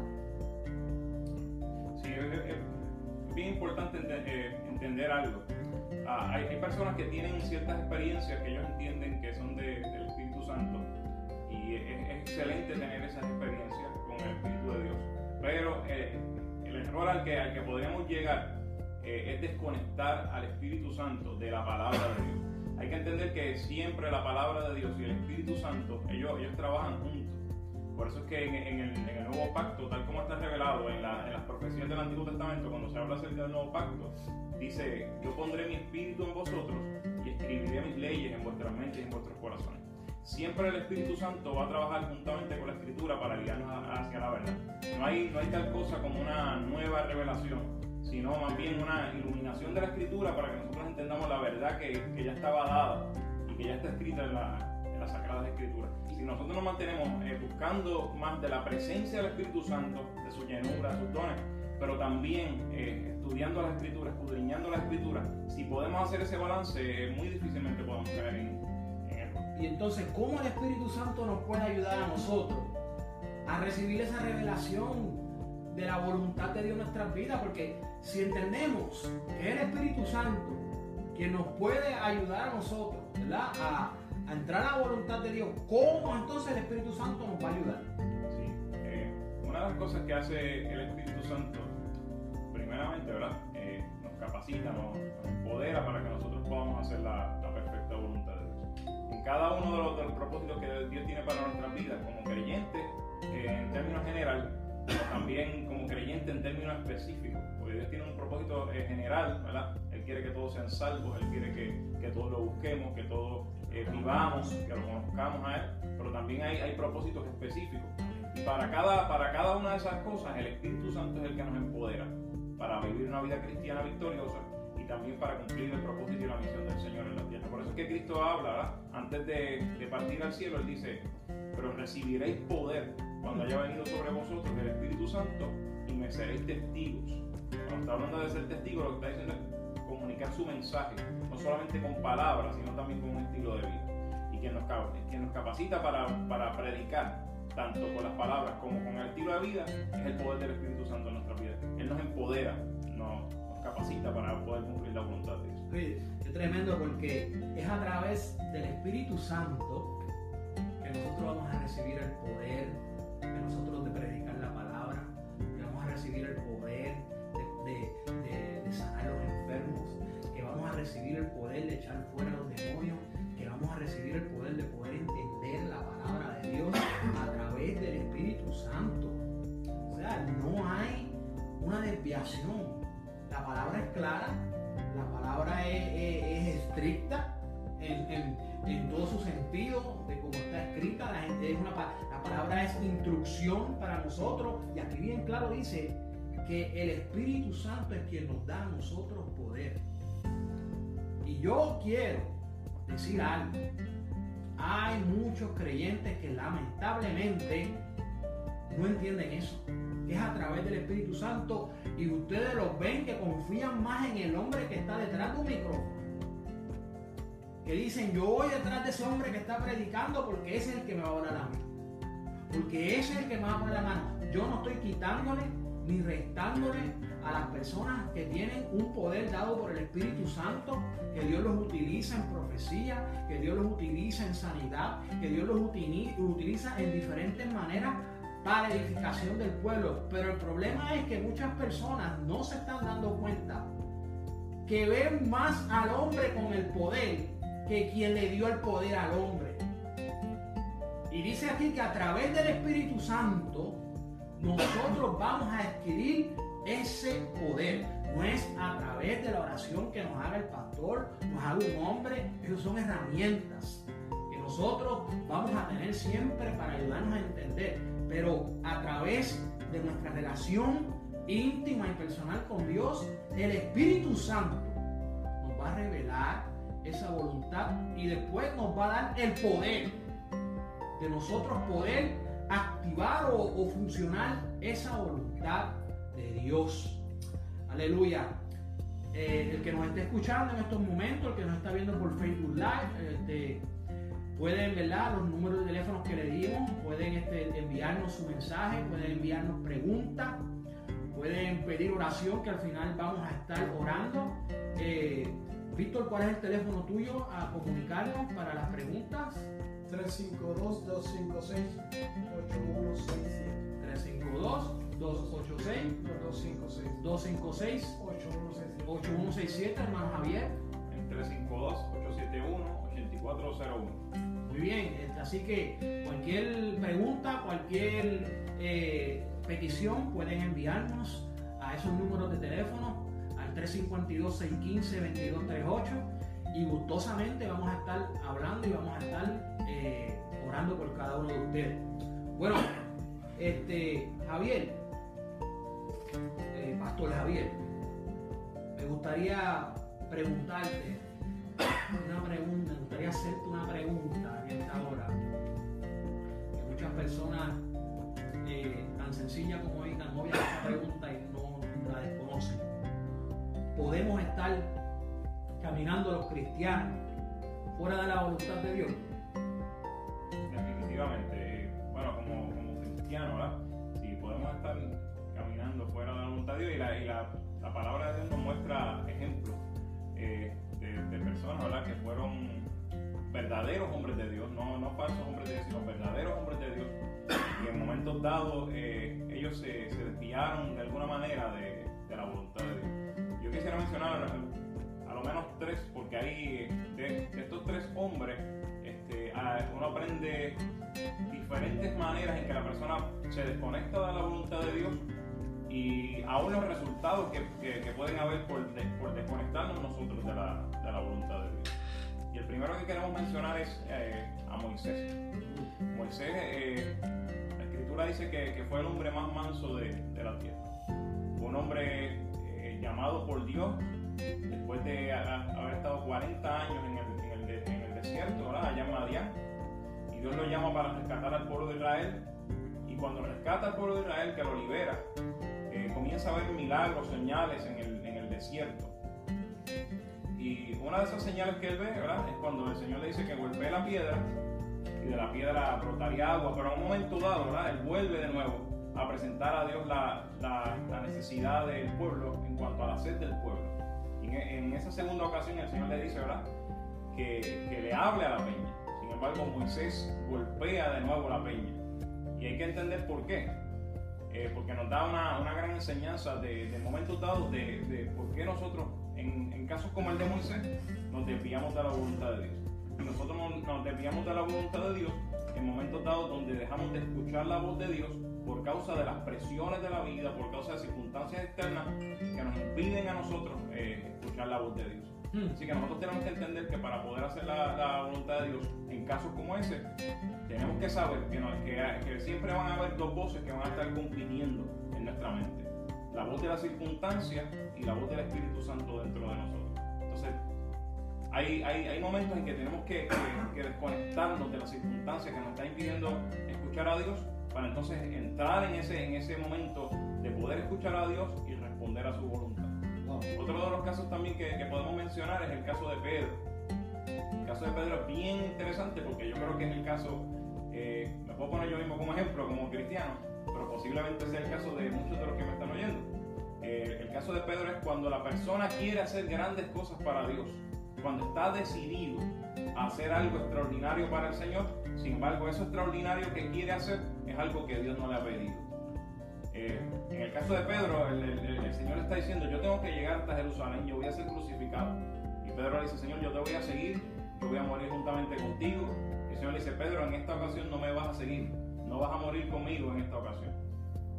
Sí, es, bien importante eh, entender algo. Ah, hay, personas que tienen ciertas experiencias que ellos entienden que son de- del Espíritu Santo y es, es excelente tener esas experiencias con el Espíritu de Dios. Pero eh, el error al que, al que podríamos llegar eh, es desconectar al Espíritu Santo de la palabra de Dios. Hay que entender que siempre la palabra de Dios y el Espíritu Santo, ellos, ellos trabajan juntos. Por eso es que en, en el, en el Nuevo Pacto, tal como está revelado en, la- en las profecías del Antiguo Testamento, cuando se habla acerca del Nuevo Pacto, dice, yo pondré mi espíritu en vosotros y escribiré mis leyes en vuestras mentes y en vuestros corazones. Siempre el Espíritu Santo va a trabajar juntamente con la Escritura para guiarnos hacia la verdad. No hay, no hay tal cosa como una nueva revelación, sino más bien una iluminación de la Escritura para que nosotros entendamos la verdad que, que ya estaba dada y que ya está escrita en, la- en las Sagradas Escrituras. Si nosotros nos mantenemos eh, buscando más de la presencia del Espíritu Santo, de su llenura, de sus dones, pero también eh, estudiando las Escrituras, escudriñando las Escrituras, si podemos hacer ese balance, eh, muy difícilmente podemos caer en, en error. Y entonces, ¿cómo el Espíritu Santo nos puede ayudar a nosotros a recibir esa revelación de la voluntad de Dios en nuestras vidas? Porque si entendemos que es el Espíritu Santo quien nos puede ayudar a nosotros, ¿verdad? A, a entrar a la voluntad de Dios, ¿cómo entonces el Espíritu Santo nos va a ayudar? Sí, eh, una de las cosas que hace el Espíritu Santo, primeramente, ¿verdad? Eh, nos capacita, nos, empodera para que nosotros podamos hacer la, la perfecta voluntad de Dios. En cada uno de los, de los propósitos que Dios tiene para nuestras vidas, como creyentes, eh, en términos general, pero también como creyente en términos específicos, porque Dios tiene un propósito eh, general, ¿verdad? Él quiere que todos sean salvos, Él quiere que, que todos lo busquemos, que todos eh, vivamos, que lo conozcamos a Él, pero también hay, hay propósitos específicos. Y para cada, para cada una de esas cosas, el Espíritu Santo es el que nos empodera para vivir una vida cristiana victoriosa y también para cumplir el propósito y la misión del Señor en la tierra. Por eso es que Cristo habla, ¿verdad? Antes de, de partir al cielo, Él dice, pero recibiréis poder cuando haya venido sobre vosotros el Espíritu Santo y me seréis testigos. Cuando está hablando de ser testigo, lo que está diciendo es comunicar su mensaje, no solamente con palabras, sino también con un estilo de vida. Y quien nos, capacita para, predicar, tanto con las palabras como con el estilo de vida, es el poder del Espíritu Santo en nuestra vida. Él nos empodera, nos, capacita para poder cumplir la voluntad de Dios. Oye, qué tremendo porque es a través del Espíritu Santo que nosotros vamos a recibir el poder de nosotros de predicar la palabra, que vamos a recibir el poder de, de- de- sanar los enfermos, que vamos a recibir el poder de echar fuera los demonios, que vamos a recibir el poder de poder entender la palabra de Dios a través del Espíritu Santo. O sea, desviación. La palabra es clara, la palabra es, estricta en, todo su sentido, de cómo está escrita. La, gente es una, palabra es instrucción para nosotros. Y aquí bien claro dice que el Espíritu Santo es quien nos da a nosotros poder. Y yo quiero decir algo. Hay muchos creyentes que lamentablemente no entienden eso. Es a través del Espíritu Santo y ustedes los ven que confían más en el hombre que está detrás de un micrófono. Que dicen, yo voy detrás de ese hombre que está predicando porque es el que me va a orar a mí. Porque ese es el que me va a poner la mano. Yo no estoy quitándole ni restándole a las personas que tienen un poder dado por el Espíritu Santo, que Dios los utiliza en profecía, que Dios los utiliza en sanidad, que Dios los utiliza en diferentes maneras para edificación del pueblo. Pero el problema es que muchas personas no se están dando cuenta que ven más al hombre con el poder que quien le dio el poder al hombre. Y dice aquí que a través del Espíritu Santo nosotros vamos a adquirir ese poder. No es a través de la oración que nos haga el pastor, nos haga un hombre, esas son herramientas que nosotros vamos a tener siempre para ayudarnos a entender. Pero a través de nuestra relación íntima y personal con Dios, el Espíritu Santo nos va a revelar esa voluntad y después nos va a dar el poder de nosotros poder activar o, funcionar esa voluntad de Dios. Aleluya. Eh, el que nos esté escuchando en estos momentos, el que nos está viendo por Facebook Live, este, pueden, ¿verdad? Los números de teléfonos que le dimos, pueden este, enviarnos su mensaje, pueden enviarnos preguntas, pueden pedir oración que al final vamos a estar orando. Eh, Víctor, ¿cuál es el teléfono tuyo a comunicarnos para las preguntas? 352-256-8167. 352-286-256. 8167, hermano Javier. En 352-871-8401. Muy bien, este, así que cualquier pregunta, cualquier eh, petición pueden enviarnos a esos números de teléfono al 352-615-2238 y gustosamente vamos a estar hablando y vamos a estar eh, orando por cada uno de ustedes. Bueno, este, Javier, eh, Pastor Javier, me gustaría preguntarte una pregunta, me gustaría hacerte una pregunta en esta hora. Que muchas personas, eh, tan sencilla como esta, no obvia esta pregunta y no la desconocen. Podemos estar caminando los cristianos fuera de la voluntad de Dios? Definitivamente, bueno, como, como cristianos, ¿verdad? Si podemos estar caminando fuera de la voluntad de Dios y la, la, palabra de Dios nos muestra ejemplos eh, de, personas, ¿verdad? Que fueron verdaderos hombres de Dios, no, no falsos hombres de Dios, sino verdaderos hombres de Dios. Y en momentos dados eh, ellos se, se, desviaron de alguna manera de, de la voluntad de Dios. Yo quisiera mencionar menos tres, porque ahí de, estos tres hombres este, uno aprende diferentes maneras en que la persona se desconecta de la voluntad de Dios y aún los resultados que, que, pueden haber por, por, desconectarnos nosotros de la, de la, voluntad de Dios. Y el primero que queremos mencionar es eh, a Moisés. Moisés, eh, la escritura dice que, que, fue el hombre más manso de, de la tierra. Un hombre eh, llamado por Dios después de haber estado 40 años en el, desierto, ¿verdad? allá en Madián, y Dios lo llama para rescatar al pueblo de Israel, y cuando rescata al pueblo de Israel, que lo libera, eh, comienza a ver milagros, señales en el, en el desierto. Y una de esas señales que él ve, ¿verdad? Es cuando el Señor le dice que golpee la piedra y de la piedra brotaría agua, pero en un momento dado, ¿verdad? Él vuelve de nuevo a presentar a Dios la, la, necesidad del pueblo en cuanto a la sed del pueblo. En, esa segunda ocasión el Señor le dice, ¿verdad? Que, le hable a la peña. Sin embargo, Moisés golpea de nuevo la peña. Y hay que entender por qué. Eh, porque nos da una, gran enseñanza de, de momentos dados de, por qué nosotros, en, casos como el de Moisés, nos desviamos de la voluntad de Dios. Nosotros nos, nos desviamos de la voluntad de Dios en momentos dados donde dejamos de escuchar la voz de Dios por causa de las presiones de la vida, por causa de circunstancias externas que nos impiden a nosotros eh, escuchar la voz de Dios. Así que nosotros tenemos que entender que para poder hacer la, voluntad de Dios en casos como ese, tenemos que saber que, siempre van a haber dos voces que van a estar compitiendo en nuestra mente. La voz de la circunstancia y la voz del Espíritu Santo dentro de nosotros. Entonces, hay, momentos en que tenemos que, desconectarnos de las circunstancias que nos están impidiendo escuchar a Dios para entonces entrar en ese momento de poder escuchar a Dios y responder a su voluntad. Otro de los casos también que, que podemos mencionar es el caso de Pedro. El caso de Pedro es bien interesante porque yo creo que es el caso, eh, me puedo poner yo mismo como ejemplo, como cristiano, pero posiblemente sea el caso de muchos de los que me están oyendo. Eh, el caso de Pedro es cuando la persona quiere hacer grandes cosas para Dios, cuando está decidido a hacer algo extraordinario para el Señor, sin embargo, eso extraordinario que quiere hacer es algo que Dios no le ha pedido. Eh, en el caso de Pedro, el, Señor está diciendo, yo tengo que llegar hasta Jerusalén, yo voy a ser crucificado. Y Pedro le dice, Señor, yo te voy a seguir, yo voy a morir juntamente contigo. Y el Señor le dice, Pedro, en esta ocasión no me vas a seguir, no vas a morir conmigo en esta ocasión.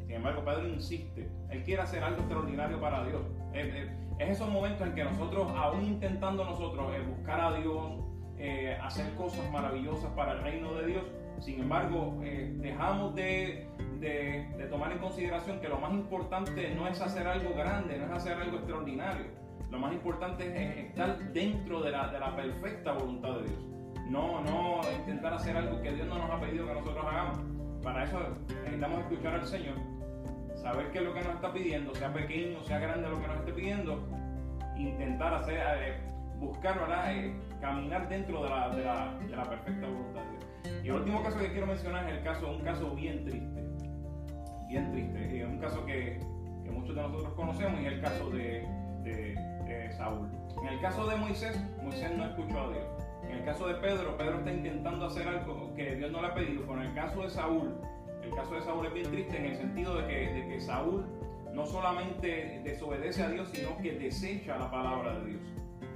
Sin embargo, Pedro insiste, él quiere hacer algo extraordinario para Dios. Es esos momentos en que nosotros, aún intentando nosotros eh, buscar a Dios, eh, hacer cosas maravillosas para el reino de Dios, sin embargo, eh, dejamos de, de- de tomar en consideración que lo más importante no es hacer algo grande, no es hacer algo extraordinario. Lo más importante es estar dentro de la, de la perfecta voluntad de Dios. No, no intentar hacer algo que Dios no nos ha pedido que nosotros hagamos. Para eso necesitamos escuchar al Señor, saber qué es lo que nos está pidiendo, sea pequeño, sea grande lo que nos esté pidiendo, intentar hacer, eh, buscar. Eh, caminar dentro de la, de, la, de la perfecta voluntad de Dios. Y el último caso que quiero mencionar es el caso, un caso bien triste, bien triste, y es un caso que, muchos de nosotros conocemos y es el caso de, Saúl. En el caso de Moisés, Moisés no escuchó a Dios. En el caso de Pedro, Pedro está intentando hacer algo que Dios no le ha pedido. Pero en el caso de Saúl, el caso de Saúl es bien triste en el sentido de que, de que Saúl no solamente desobedece a Dios, sino que desecha la palabra de Dios.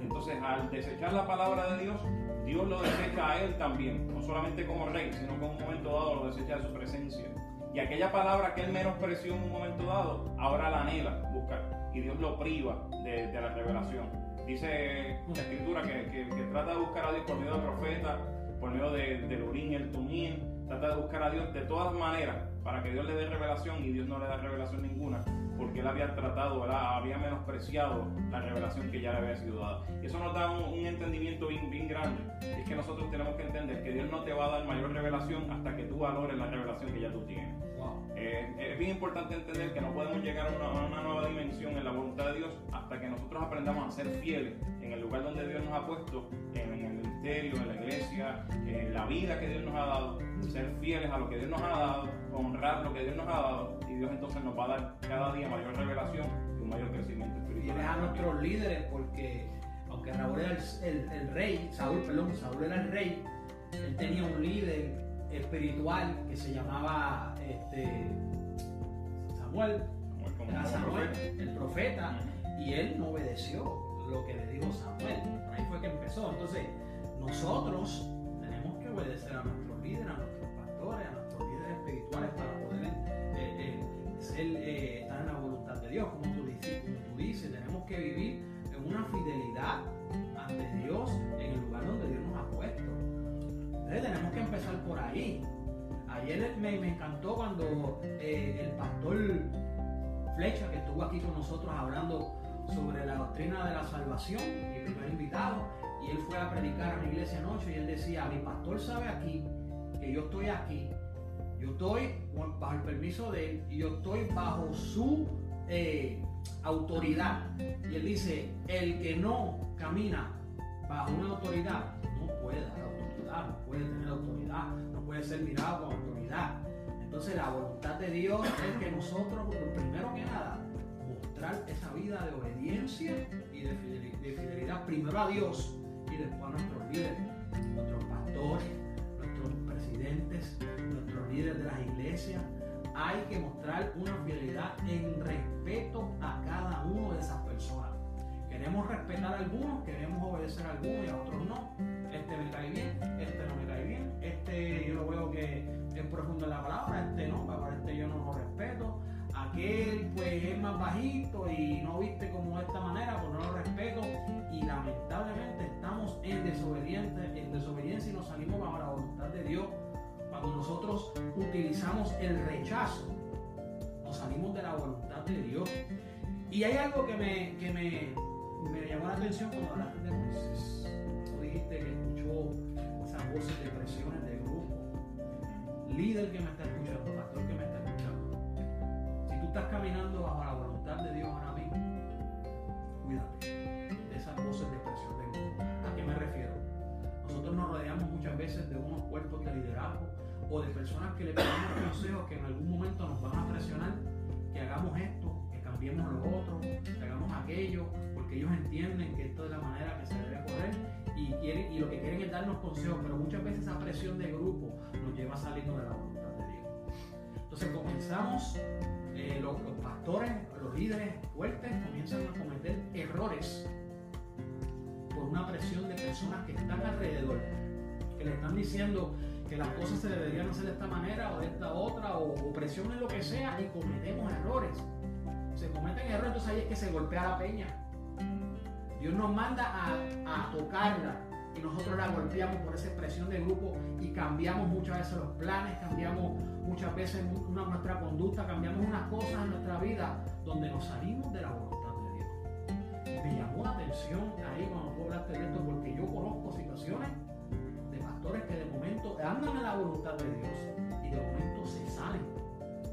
Entonces, al desechar la palabra de Dios, Dios lo desecha a él también, no solamente como rey, sino que en un momento dado lo desecha de su presencia. Y aquella palabra que él menospreció en un momento dado, ahora la anhela buscar. Y Dios lo priva de, de la revelación. Dice la escritura que, que- trata de buscar a Dios por medio de profetas, por medio de, del y el Tumín, trata de buscar a Dios de todas maneras para que Dios le dé revelación y Dios no le da revelación ninguna, porque él había tratado, ¿verdad? había menospreciado la revelación que ya le había sido dada. Y eso nos da un, un entendimiento bien, bien grande. Es que nosotros tenemos que entender que Dios no te va a dar mayor revelación hasta que tú valores la revelación que ya tú tienes. Wow. Eh, es bien importante entender que no podemos llegar a una, a una nueva dimensión en la voluntad de Dios hasta que nosotros aprendamos a ser fieles en el lugar donde Dios nos ha puesto, en, ministerio, en la iglesia, la vida que Dios nos ha dado, ser fieles a lo que Dios nos ha dado, honrar lo que Dios nos ha dado y Dios entonces nos va a dar cada día mayor revelación y un mayor crecimiento espiritual. Tienes a nuestros líderes porque aunque Raúl era el, el- el rey, Saúl, perdón, Saúl era el rey, él tenía un líder espiritual que se llamaba este, Samuel, era Samuel, el profeta, y él no obedeció lo que le dijo Samuel. Por ahí fue que empezó. Entonces, nosotros tenemos que obedecer a nuestros líderes, a nuestros pastores, a nuestros líderes espirituales para poder eh, eh, eh, estar en la voluntad de Dios, como tú, dices, como tú dices. Tenemos que vivir en una fidelidad ante Dios en el lugar donde Dios nos ha puesto. Entonces, tenemos que empezar por ahí. Ayer me, encantó cuando el pastor Flecha, que estuvo aquí con nosotros hablando sobre la doctrina de la salvación, mi primer invitado, y él fue a predicar a la iglesia anoche y él decía, mi pastor sabe aquí que yo estoy aquí, yo estoy bajo el permiso de él y yo estoy bajo su eh, autoridad. Y él dice, el que no camina bajo una autoridad no puede dar autoridad, no puede tener autoridad, no puede ser mirado con autoridad. Entonces la voluntad de Dios es que nosotros, primero que nada, mostrar esa vida de obediencia y de fideli- de fidelidad, primero a Dios después a nuestros líderes, nuestros pastores, nuestros presidentes, nuestros líderes de las iglesias. Hay que mostrar una fidelidad en respeto a cada uno de esas personas. Queremos respetar a algunos, queremos obedecer a algunos y a otros no. Este me cae bien, este no me cae bien, este yo lo veo que es profundo en la palabra, este no, para este yo no, aquel pues es más bajito y no viste como de esta manera, pues no lo respeto y lamentablemente estamos en desobediente, en desobediencia y nos salimos bajo la voluntad de Dios. Cuando nosotros utilizamos el rechazo, nos salimos de la voluntad de Dios. Y hay algo que me, que me, me llamó la atención cuando hablaste de Moisés. De grupo nos lleva a salirnos de la voluntad de Dios. Entonces comenzamos, eh, los, pastores, los líderes fuertes comienzan a cometer errores por una presión de personas que están alrededor, que le están diciendo que las cosas se deberían hacer de esta manera o de esta otra, o, o presión en lo que sea, y cometemos errores. Se cometen errores, entonces ahí es que se golpea la peña. Dios nos manda a tocarla nosotros la golpeamos por esa presión de grupo y cambiamos muchas veces los planes, cambiamos muchas veces una, nuestra conducta, cambiamos unas cosas en nuestra vida donde nos salimos de la voluntad de Dios. Me llamó la atención ahí cuando tú hablaste de esto porque yo conozco situaciones de pastores que de momento andan en la voluntad de Dios y de momento se salen.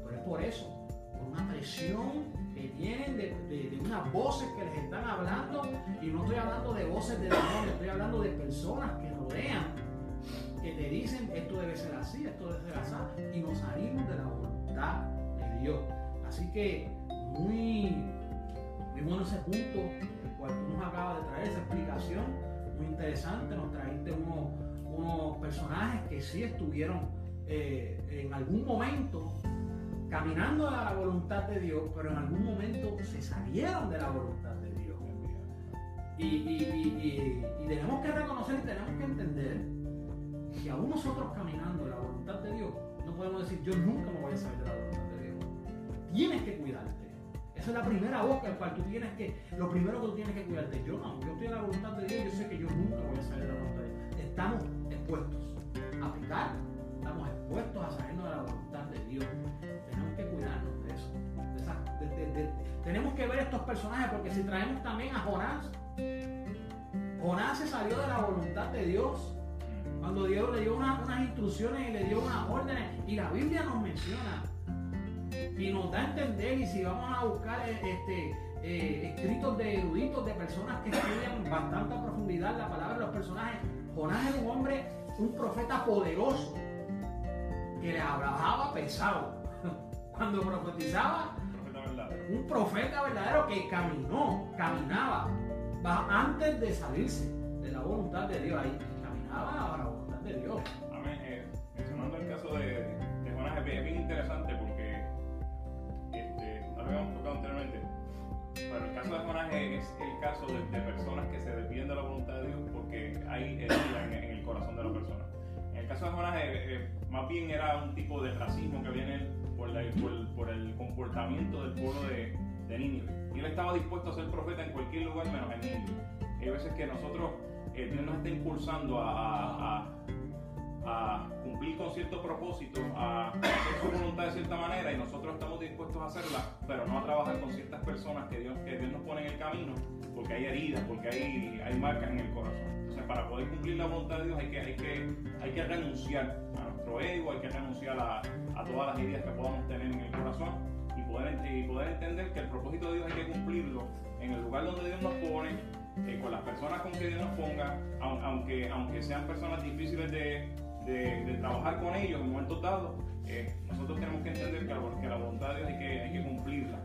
Pero es por eso, por una presión que tienen de, de, unas voces que les están hablando y no estoy hablando de voces de demonios, estoy hablando de personas que rodean, que te dicen esto debe ser así, esto debe ser así y nos salimos de la voluntad de Dios. Así que muy, muy bueno ese punto, el cual nos acabas de traer, esa explicación muy interesante, nos trajiste unos, unos personajes que sí estuvieron eh, en algún momento caminando a la voluntad de Dios, pero en algún momento se salieron de la voluntad de Dios. Y, y, y, tenemos que reconocer y tenemos que entender que aún nosotros caminando en la voluntad de Dios, no podemos decir yo nunca me voy a salir de la voluntad de Dios. Tienes que cuidarte. Esa es la primera boca en cual tú tienes que, lo primero que tú tienes que cuidarte. Yo no, yo estoy en la voluntad de Dios, yo sé que yo nunca voy a salir de la voluntad de Dios. Estamos expuestos a pecar, estamos expuestos a salirnos de la voluntad de Dios. Tenemos que ver estos personajes porque si traemos también a Jonás, Jonás se salió de la voluntad de Dios. Cuando Dios le dio una, unas instrucciones y le dio unas órdenes, y la Biblia nos menciona y nos da a entender, y si vamos a buscar este, eh, escritos de eruditos, de personas que estudian bastante profundidad la palabra de los personajes, Jonás era un hombre, un profeta poderoso, que le hablaba pesado. Cuando profetizaba, un profeta verdadero que caminó, caminaba antes de salirse de la voluntad de Dios ahí, caminaba a la voluntad de Dios. Amén. Eh, mencionando el caso de, de Jonás, es bien interesante porque este, no lo habíamos tocado anteriormente. Pero el caso de Jonás es el caso de, de, personas que se desvían de la voluntad de Dios porque hay herida en, el corazón de la persona. En el caso de Jonás, eh, eh, más bien era un tipo de racismo que viene por, la, por, por el comportamiento del pueblo de, de Nínive. Y él estaba dispuesto a ser profeta en cualquier lugar menos en Nínive. Hay veces que nosotros, eh, Dios nos está impulsando a, a, a, cumplir con cierto propósito, a hacer su voluntad de cierta manera y nosotros estamos dispuestos a hacerla, pero no a trabajar con ciertas personas que Dios, que Dios nos pone en el camino, porque hay heridas, porque hay, hay marcas en el corazón. Entonces, para poder cumplir la voluntad de Dios hay que, hay que, hay que renunciar a nuestro ego, hay que renunciar a, a todas las heridas que podamos tener en el corazón y poder, y poder entender que el propósito de Dios hay que cumplirlo en el lugar donde Dios nos pone, eh, con las personas con que Dios nos ponga, aunque, aunque sean personas difíciles de, de, de trabajar con ellos en momentos dados, eh, nosotros tenemos que entender que la, que la, voluntad de Dios hay que, hay que cumplirla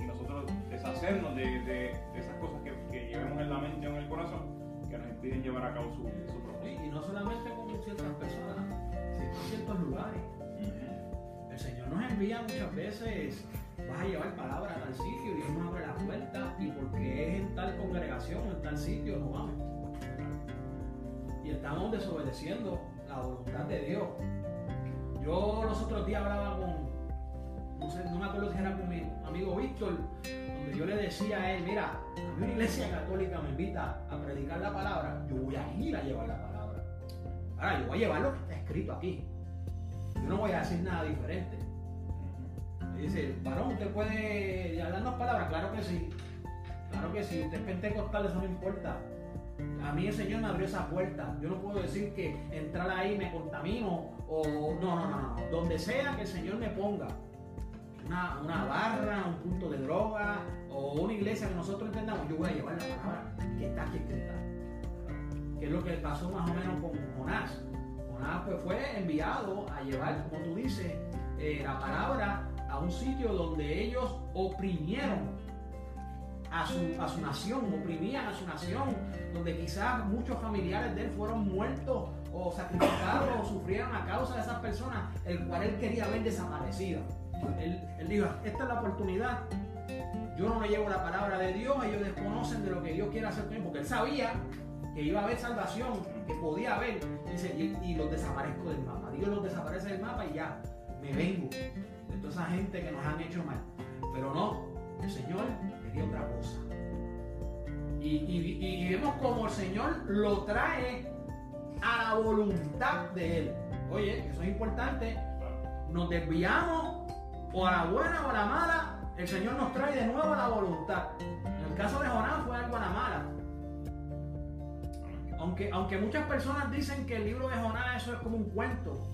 y nosotros deshacernos de, de, de esas cosas que, que, llevemos en la mente o en el corazón que nos impiden llevar a cabo su, su propósito. Y, y no solamente con ciertas personas, sino en ciertos lugares. El Señor nos envía muchas veces, vas a llevar palabra a tal sitio, Dios nos abre la puerta y porque es en tal congregación, en tal sitio, no vamos. Y estamos desobedeciendo la voluntad de Dios. Yo los otros días hablaba con no, sé, no me acuerdo si era con mi amigo Víctor, donde yo le decía a él, mira, a mí una iglesia católica me invita a predicar la palabra, yo voy a ir a llevar la palabra. Ahora, yo voy a llevar lo que está escrito aquí. Yo no voy a decir nada diferente. Y dice, varón, ¿usted puede darnos palabras? Claro que sí. Claro que sí. Usted es pentecostal, eso no importa. A mí el Señor me abrió esa puerta. Yo no puedo decir que entrar ahí me contamino o no, no, no, no. Donde sea que el Señor me ponga. Una, una, barra, un punto de droga o una iglesia que nosotros entendamos, yo voy a llevar la palabra que está aquí escrita. Que es lo que pasó más o menos con Jonás. Jonás pues, fue enviado a llevar, como tú dices, eh, la palabra a un sitio donde ellos oprimieron a su, a su nación, oprimían a su nación, donde quizás muchos familiares de él fueron muertos o sacrificados o sufrieron a causa de esas personas, el cual él quería ver desaparecido. Él, él dijo, esta es la oportunidad, yo no le llevo la palabra de Dios, ellos desconocen de lo que Dios quiere hacer con porque él sabía que iba a haber salvación, que podía haber, y, y los desaparezco del mapa. Dios los desaparece del mapa y ya, me vengo de toda esa gente que nos han hecho mal. Pero no, el Señor quería otra cosa. Y, y, vemos como el Señor lo trae a la voluntad de Él. Oye, eso es importante. Nos desviamos o a la buena o a la mala, el Señor nos trae de nuevo a la voluntad. En el caso de Jonás fue algo a la mala. Aunque, aunque muchas personas dicen que el libro de Jonás eso es como un cuento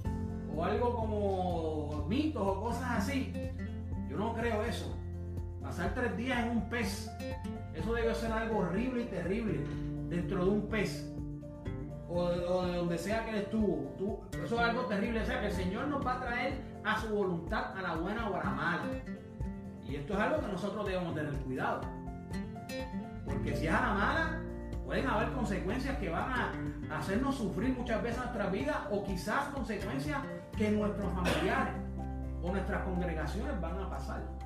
o algo como mitos o cosas así, yo no creo eso. Pasar tres días en un pez, eso debe ser algo horrible y terrible dentro de un pez. O de, donde sea que él estuvo. eso es algo terrible. O sea, que el Señor nos va a traer a su voluntad, a la buena o a la mala. Y esto es algo que nosotros debemos tener cuidado. Porque si es a la mala, pueden haber consecuencias que van a hacernos sufrir muchas veces nuestra vida o quizás consecuencias que nuestros familiares o nuestras congregaciones van a pasar.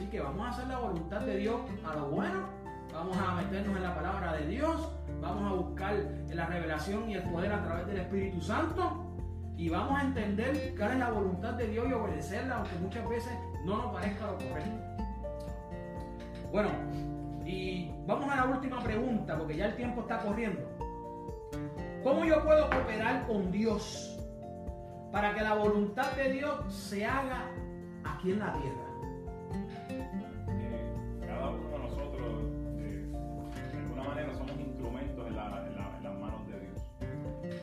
Así que vamos a hacer la voluntad de Dios a lo bueno, vamos a meternos en la palabra de Dios, vamos a buscar la revelación y el poder a través del Espíritu Santo y vamos a entender cuál es la voluntad de Dios y obedecerla, aunque muchas veces no nos parezca lo correcto. Bueno, y vamos a la última pregunta, porque ya el tiempo está corriendo. ¿Cómo yo puedo cooperar con Dios para que la voluntad de Dios se haga aquí en la tierra?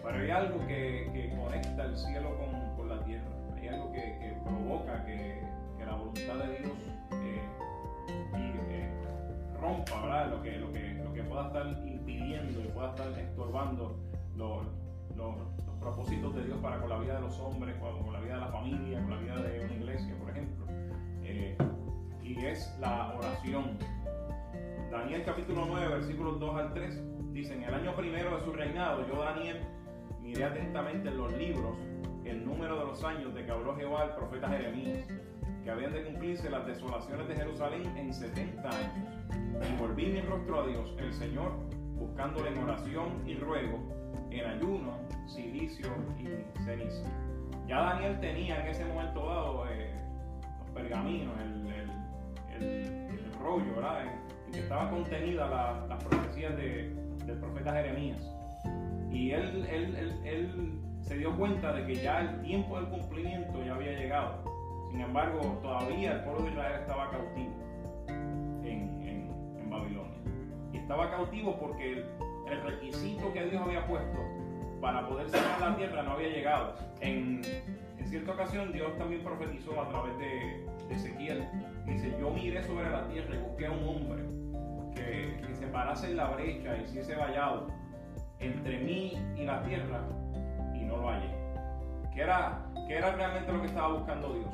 Pero hay algo que, conecta el cielo con, la tierra. Hay algo que, provoca que, la voluntad de Dios eh, eh, rompa ¿verdad? Lo, que, lo, que, lo que pueda estar impidiendo y pueda estar estorbando los, propósitos de Dios para con la vida de los hombres, con, la vida de la familia, con la vida de una iglesia, por ejemplo. Eh, y es la oración. Daniel capítulo 9, versículos 2 al 3, dicen, el año primero de su reinado, yo Daniel miré atentamente en los libros el número de los años de que habló Jehová al profeta Jeremías, que habían de cumplirse las desolaciones de Jerusalén en 70 años. Y volví mi rostro a Dios, el Señor, buscándole en oración y ruego, en ayuno, silicio y ceniza. Ya Daniel tenía en ese momento dado eh, los pergaminos, el, rollo, ¿verdad? En, que estaba contenida las profecías del profeta Jeremías. Y él, se dio cuenta de que ya el tiempo del cumplimiento ya había llegado. Sin embargo, todavía el pueblo de Israel estaba cautivo en, Babilonia. Y estaba cautivo porque el, requisito que Dios había puesto para poder sacar la tierra no había llegado. En, cierta ocasión Dios también profetizó a través de, Ezequiel. Dice, yo miré sobre la tierra y busqué a un hombre que, que se parase en la brecha y hiciese vallado entre mí y la tierra y no lo hallé. ¿Qué era, qué era realmente lo que estaba buscando Dios?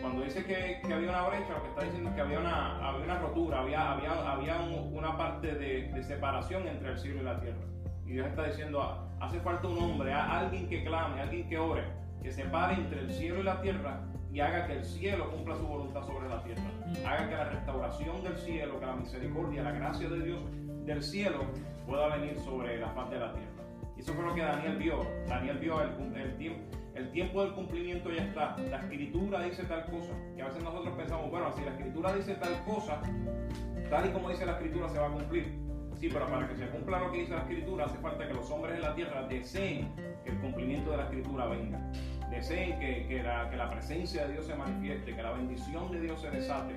Cuando dice que, que, había una brecha, lo que está diciendo es que había una, había una rotura, había, había, había una parte de, de, separación entre el cielo y la tierra. Y Dios está diciendo, ah, hace falta un hombre, alguien que clame, alguien que ore, que separe entre el cielo y la tierra y haga que el cielo cumpla su voluntad sobre la tierra. Haga que la restauración del cielo, que la misericordia, la gracia de Dios del cielo pueda venir sobre la faz de la tierra. Y eso fue lo que Daniel vio. Daniel vio el, el tiempo del cumplimiento ya está. La escritura dice tal cosa. Y a veces nosotros pensamos, bueno, si la escritura dice tal cosa, tal y como dice la escritura se va a cumplir. Sí, pero para que se cumpla lo que dice la escritura hace falta que los hombres en la tierra deseen que el cumplimiento de la escritura venga. Deseen que, que, la, que la, presencia de Dios se manifieste, que la bendición de Dios se desate,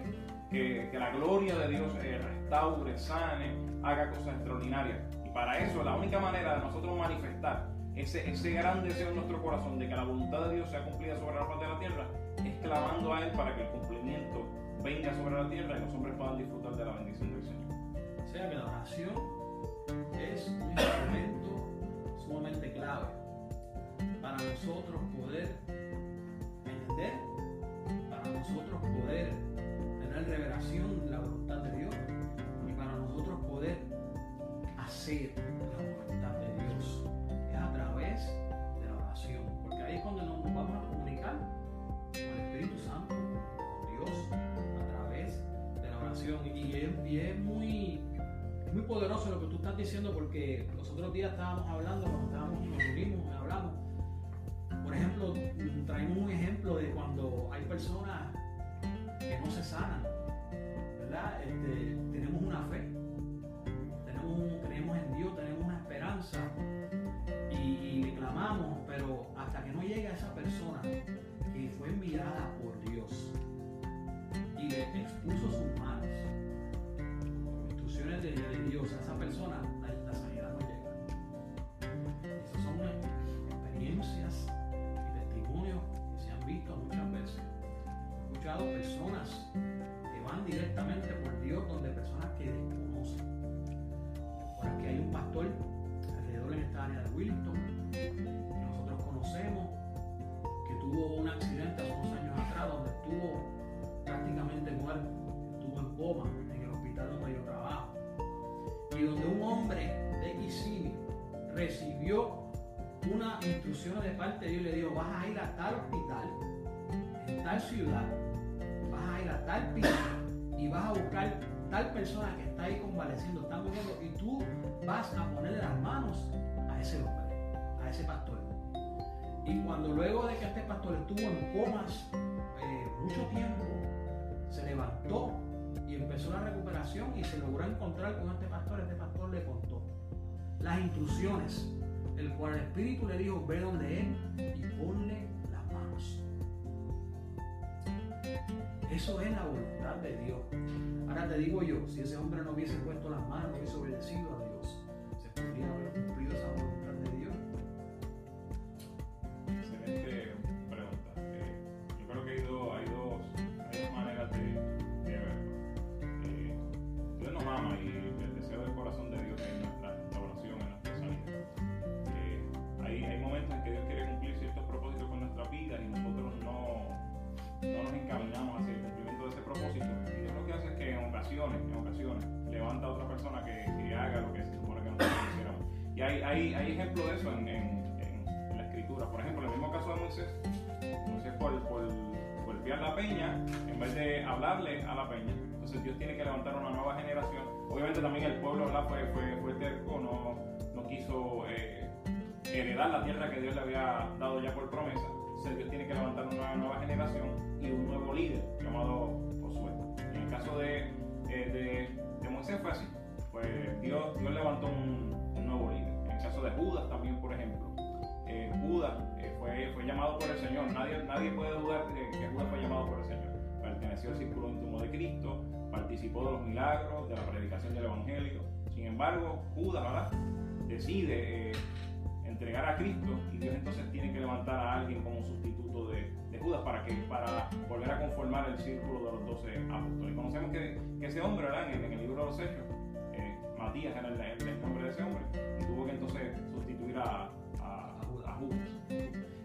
que, que la gloria de Dios eh, restaure, sane, haga cosas extraordinarias. Y para eso la única manera de nosotros manifestar ese, ese gran deseo en nuestro corazón de que la voluntad de Dios sea cumplida sobre la faz de la tierra es clamando a Él para que el cumplimiento venga sobre la tierra y los hombres puedan disfrutar de la bendición del Señor. O sea que la oración es un instrumento sumamente clave para nosotros poder entender, para nosotros poder tener revelación de la voluntad de Dios y para nosotros poder hacer la voluntad de Dios. Es a través de la oración, porque ahí es cuando nos vamos a comunicar con el Espíritu Santo, con Dios, a través de la oración. Y es, muy muy poderoso lo que tú estás diciendo porque los otros días estábamos hablando, cuando estábamos, nos unimos, hablamos. Por ejemplo, traemos un ejemplo de cuando hay personas que no se sanan, ¿verdad? Este, tenemos una fe, tenemos, creemos en Dios, tenemos una esperanza y, y le clamamos, pero hasta que no llega esa persona que fue enviada por Dios y le expuso sus manos instrucciones de, de, Dios a esa persona, Personas que van directamente por Dios donde personas que desconocen. Por aquí hay un pastor alrededor en esta área de Willington que nosotros conocemos que tuvo un accidente hace unos años atrás donde estuvo prácticamente muerto, estuvo en coma en el hospital donde yo trabajo y donde un hombre de Kissimmee recibió una instrucción de parte de Dios y le dijo, vas a ir a tal hospital, en tal ciudad, a ir a tal piso y vas a buscar tal persona que está ahí convaleciendo, está muriendo, y tú vas a ponerle las manos a ese hombre, a ese pastor. Y cuando luego de que este pastor estuvo en comas eh, mucho tiempo, se levantó y empezó la recuperación y se logró encontrar con este pastor. Este pastor le contó las instrucciones, el cual el Espíritu le dijo, ve donde él y ponle Eso es la voluntad de Dios. Ahora te digo yo, si ese hombre no hubiese puesto las manos, no hubiese obedecido a Dios, ¿se podría haber cumplido esa voluntad hacia el de ese propósito. Dios lo que hace es que en ocasiones, en ocasiones, levanta a otra persona que, haga lo que se supone que nosotros quisiéramos. Y hay, hay, hay ejemplos de eso en, en, en, la escritura. Por ejemplo, en el mismo caso de Moisés, Moisés por, por golpear la peña, en vez de hablarle a la peña. Entonces Dios tiene que levantar una nueva generación. Obviamente también el pueblo. Fue, fue, fue terco, no, no quiso eh, heredar la tierra que Dios le había dado ya por promesa. Dios tiene que levantar una nueva generación y un nuevo líder llamado Josué. En el caso de, eh, Moisés fue así. Pues Dios, Dios levantó un, nuevo líder. En el caso de Judas también, por ejemplo. Eh, Judas eh, fue, fue llamado por el Señor. Nadie, nadie puede dudar que Judas fue llamado por el Señor. Perteneció al círculo íntimo de Cristo, participó de los milagros, de la predicación del Evangelio. Sin embargo, Judas decide entregar a Cristo y Dios entonces tiene que levantar a alguien como sustituto de, Judas para, que, para volver a conformar el círculo de los doce apóstoles. Conocemos que, ese hombre ¿verdad? En, en, el libro de los Hechos, eh, Matías era el, nombre de ese hombre, y tuvo que entonces sustituir a, Judas.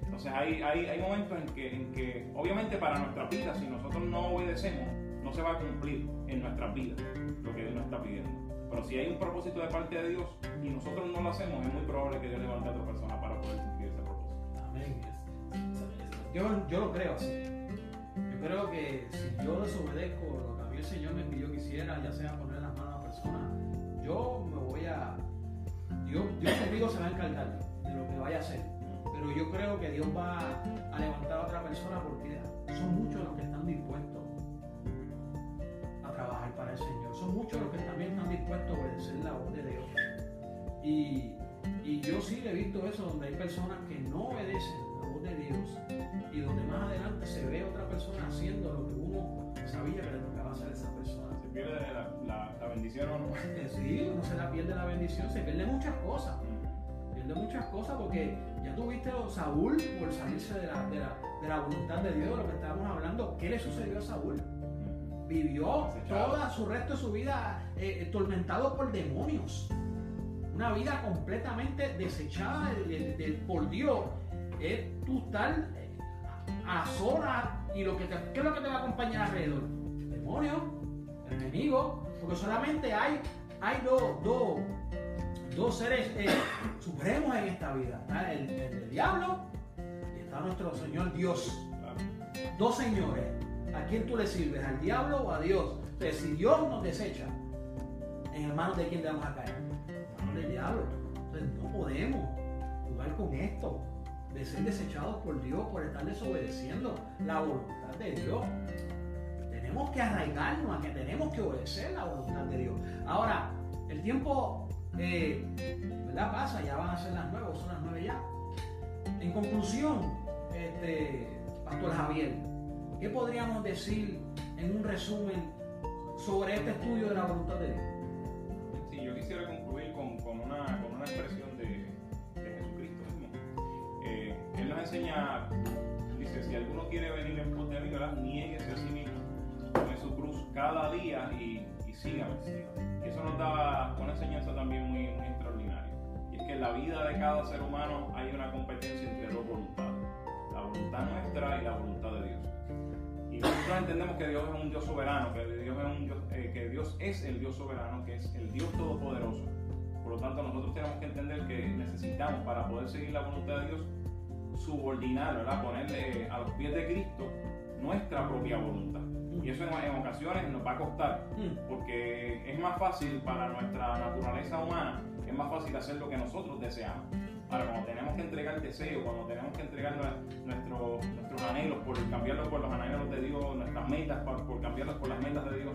Entonces hay, hay, hay momentos en que, en que, obviamente para nuestra vida, si nosotros no obedecemos, no se va a cumplir en nuestras vidas lo que Dios nos está pidiendo. Pero si hay un propósito de parte de Dios y nosotros no lo hacemos, es muy probable que Dios levante a otra persona para poder cumplir ese propósito. Amén. Yo, yo lo creo así. Yo creo que si yo desobedezco lo que a mí el Señor me pidió que hiciera, ya sea poner las manos a la persona, yo me voy a. Dios, Dios conmigo se va a encargar de lo que vaya a hacer. pero yo creo que Dios va a levantar a otra persona porque son muchos los que están dispuestos Señor. Son muchos los que también están dispuestos a obedecer la voz de Dios. Y, y yo sí he visto eso, donde hay personas que no obedecen la voz de Dios y donde más adelante se ve otra persona haciendo lo que uno sabía que le tocaba hacer a esa persona. Se pierde la, la, la bendición o no. Sí, uno se la pierde la bendición, se pierde muchas cosas de muchas cosas porque ya tuviste a Saúl por salirse de la, de, la, de la, voluntad de Dios, de lo que estábamos hablando. ¿Qué le sucedió a Saúl? Vivió todo su resto de su vida eh, tormentado por demonios. Una vida completamente desechada de, de, por Dios. Es tú estar a solas y lo que te, ¿qué es lo que te va a acompañar alrededor? Demonios, enemigo, porque solamente hay, hay dos, dos dos seres eh, supremos en esta vida. Está el, el, diablo y está nuestro Señor Dios. Dos señores. ¿A quién tú le sirves? ¿Al diablo o a Dios? Entonces, si Dios nos desecha, ¿en manos de quién le vamos a caer? En manos del diablo. Entonces, no podemos jugar con esto. De ser desechados por Dios, por estar desobedeciendo la voluntad de Dios. Tenemos que arraigarnos a que tenemos que obedecer la voluntad de Dios. Ahora, el tiempo eh, ¿verdad? Pasa, ya van a ser las nueve, son las nueve ya. En conclusión, este, Pastor Javier, ¿qué podríamos decir en un resumen sobre este estudio de la voluntad de Dios? Sí, yo quisiera concluir con, con, una, con una, expresión de, de Jesucristo mismo. Eh, él nos enseña, dice, si alguno quiere venir en pos de mí, nieguese a sí mismo, tome su cruz cada día y, y sígame. sígame eso nos da una enseñanza también muy, muy extraordinaria. Y es que en la vida de cada ser humano hay una competencia entre dos voluntades. La voluntad nuestra y la voluntad de Dios. Entendemos que Dios es un Dios soberano, que Dios es, un Dios, eh, que Dios es el Dios soberano, que es el Dios todopoderoso. Por lo tanto, nosotros tenemos que entender que necesitamos para poder seguir la voluntad de Dios subordinar, ¿verdad? ponerle a los pies de Cristo nuestra propia voluntad. Y eso en, ocasiones nos va a costar, porque es más fácil para nuestra naturaleza humana, es más fácil hacer lo que nosotros deseamos. Ahora, cuando tenemos que entregar deseo, cuando tenemos que entregar nuestro, nuestros anhelos, por cambiarlos por los anhelos de Dios, nuestras metas, por, cambiarlos por las metas de Dios,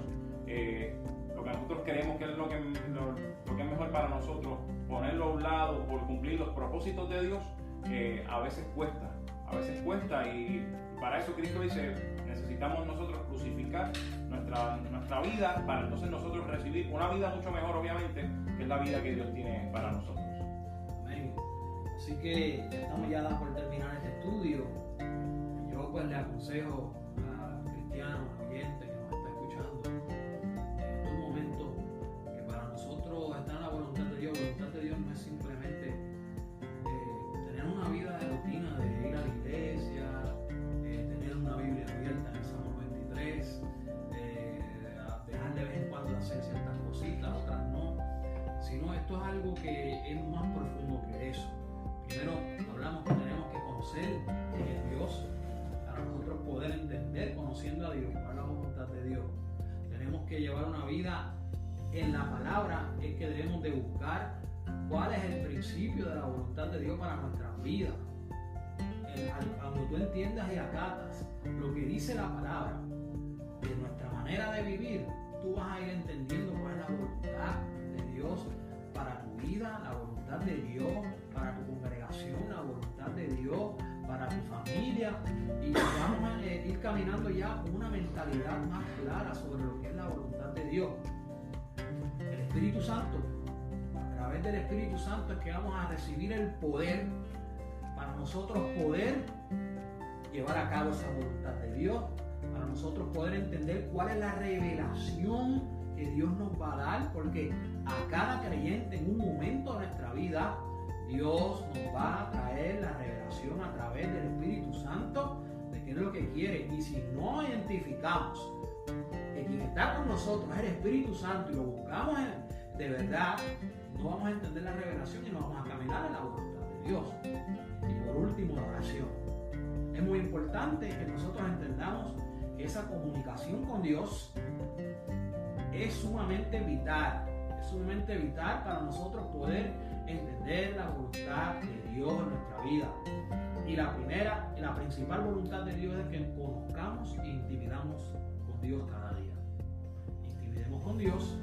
eh, lo que nosotros creemos que es lo que, lo, que es mejor para nosotros, ponerlo a un lado por cumplir los propósitos de Dios, eh, a veces cuesta, a veces cuesta y para eso Cristo dice, necesitamos nosotros crucificar nuestra, nuestra vida para entonces nosotros recibir una vida mucho mejor, obviamente, que es la vida que Dios tiene para nosotros. Así que ya estamos ya por terminar este estudio. Yo pues le aconsejo a cristianos, a oyentes que nos está escuchando, en estos momentos, que para nosotros está en la voluntad de Dios. voluntad de Dios no es simplemente eh, tener una vida de rutina de ir a la iglesia, hacer ciertas cositas, otras no, sino esto es algo que es más profundo que eso. Primero hablamos que tenemos que conocer quién es Dios, para nosotros poder entender, conociendo a Dios, cuál es la voluntad de Dios. Tenemos que llevar una vida en la palabra, es que debemos de buscar cuál es el principio de la voluntad de Dios para nuestras vidas. Cuando tú entiendas y acatas lo que dice la palabra de nuestra manera de vivir, tú vas a ir entendiendo cuál es la voluntad de Dios para tu vida, la voluntad de Dios para tu congregación, la voluntad de Dios para tu familia. Y vamos a eh, ir caminando ya con una mentalidad más clara sobre lo que es la voluntad de Dios. El Espíritu Santo, a través del Espíritu Santo es que vamos a recibir el poder. Para nosotros poder llevar a cabo esa voluntad de Dios. Para nosotros poder entender cuál es la revelación que Dios nos va a dar, porque a cada creyente en un momento de nuestra vida, Dios nos va a traer la revelación a través del Espíritu Santo de qué es lo que quiere. Y si no identificamos que quien está con nosotros es el Espíritu Santo y lo buscamos de verdad, no vamos a entender la revelación y no vamos a caminar en la voluntad de Dios. Y por último, la oración. Es muy importante que nosotros entendamos esa comunicación con Dios es sumamente vital. Es sumamente vital para nosotros poder entender la voluntad de Dios en nuestra vida. Y la primera y la principal voluntad de Dios es que conozcamos e intimidamos con Dios cada día. Intimidemos con Dios,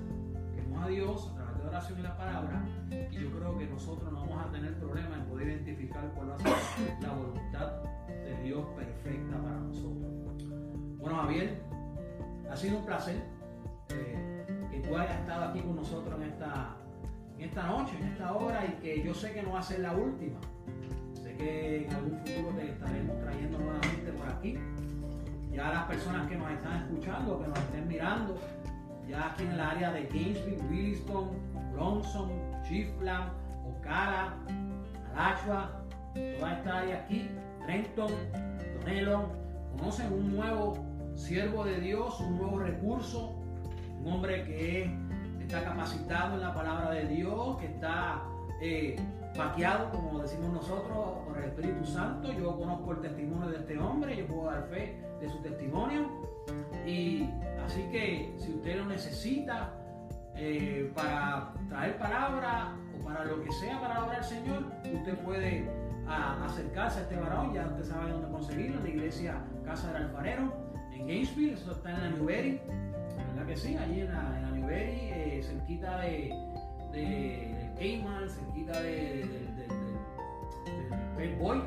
queremos a Dios a través de oración y la palabra. Y yo creo que nosotros no vamos a tener problema en poder identificar cuál va a ser la voluntad de Dios perfecta para nosotros. Bueno, Javier, ha sido un placer eh, que tú hayas estado aquí con nosotros en esta, en esta noche, en esta hora, y que yo sé que no va a ser la última. Sé que en algún futuro te estaremos trayendo nuevamente por aquí. Ya las personas que nos están escuchando, que nos estén mirando, ya aquí en el área de Gainesville, Williston, Bronson, Chiefland, Ocala, Alachua, toda esta área aquí, Trenton, Donelon, conocen un nuevo siervo de Dios, un nuevo recurso, un hombre que está capacitado en la palabra de Dios, que está eh, vaqueado, como decimos nosotros, por el Espíritu Santo. Yo conozco el testimonio de este hombre, yo puedo dar fe de su testimonio. Y así que si usted lo necesita eh, para traer palabra o para lo que sea para la del Señor, usted puede acercarse a este varón, ya usted sabe dónde conseguirlo, en la iglesia Casa del Alfarero, en Gainesville, eso está en la Newberry, ¿verdad que sí? Allí en la, en Newberry, eh, cerquita de, de, Cayman, cerquita de, del Pet Boy,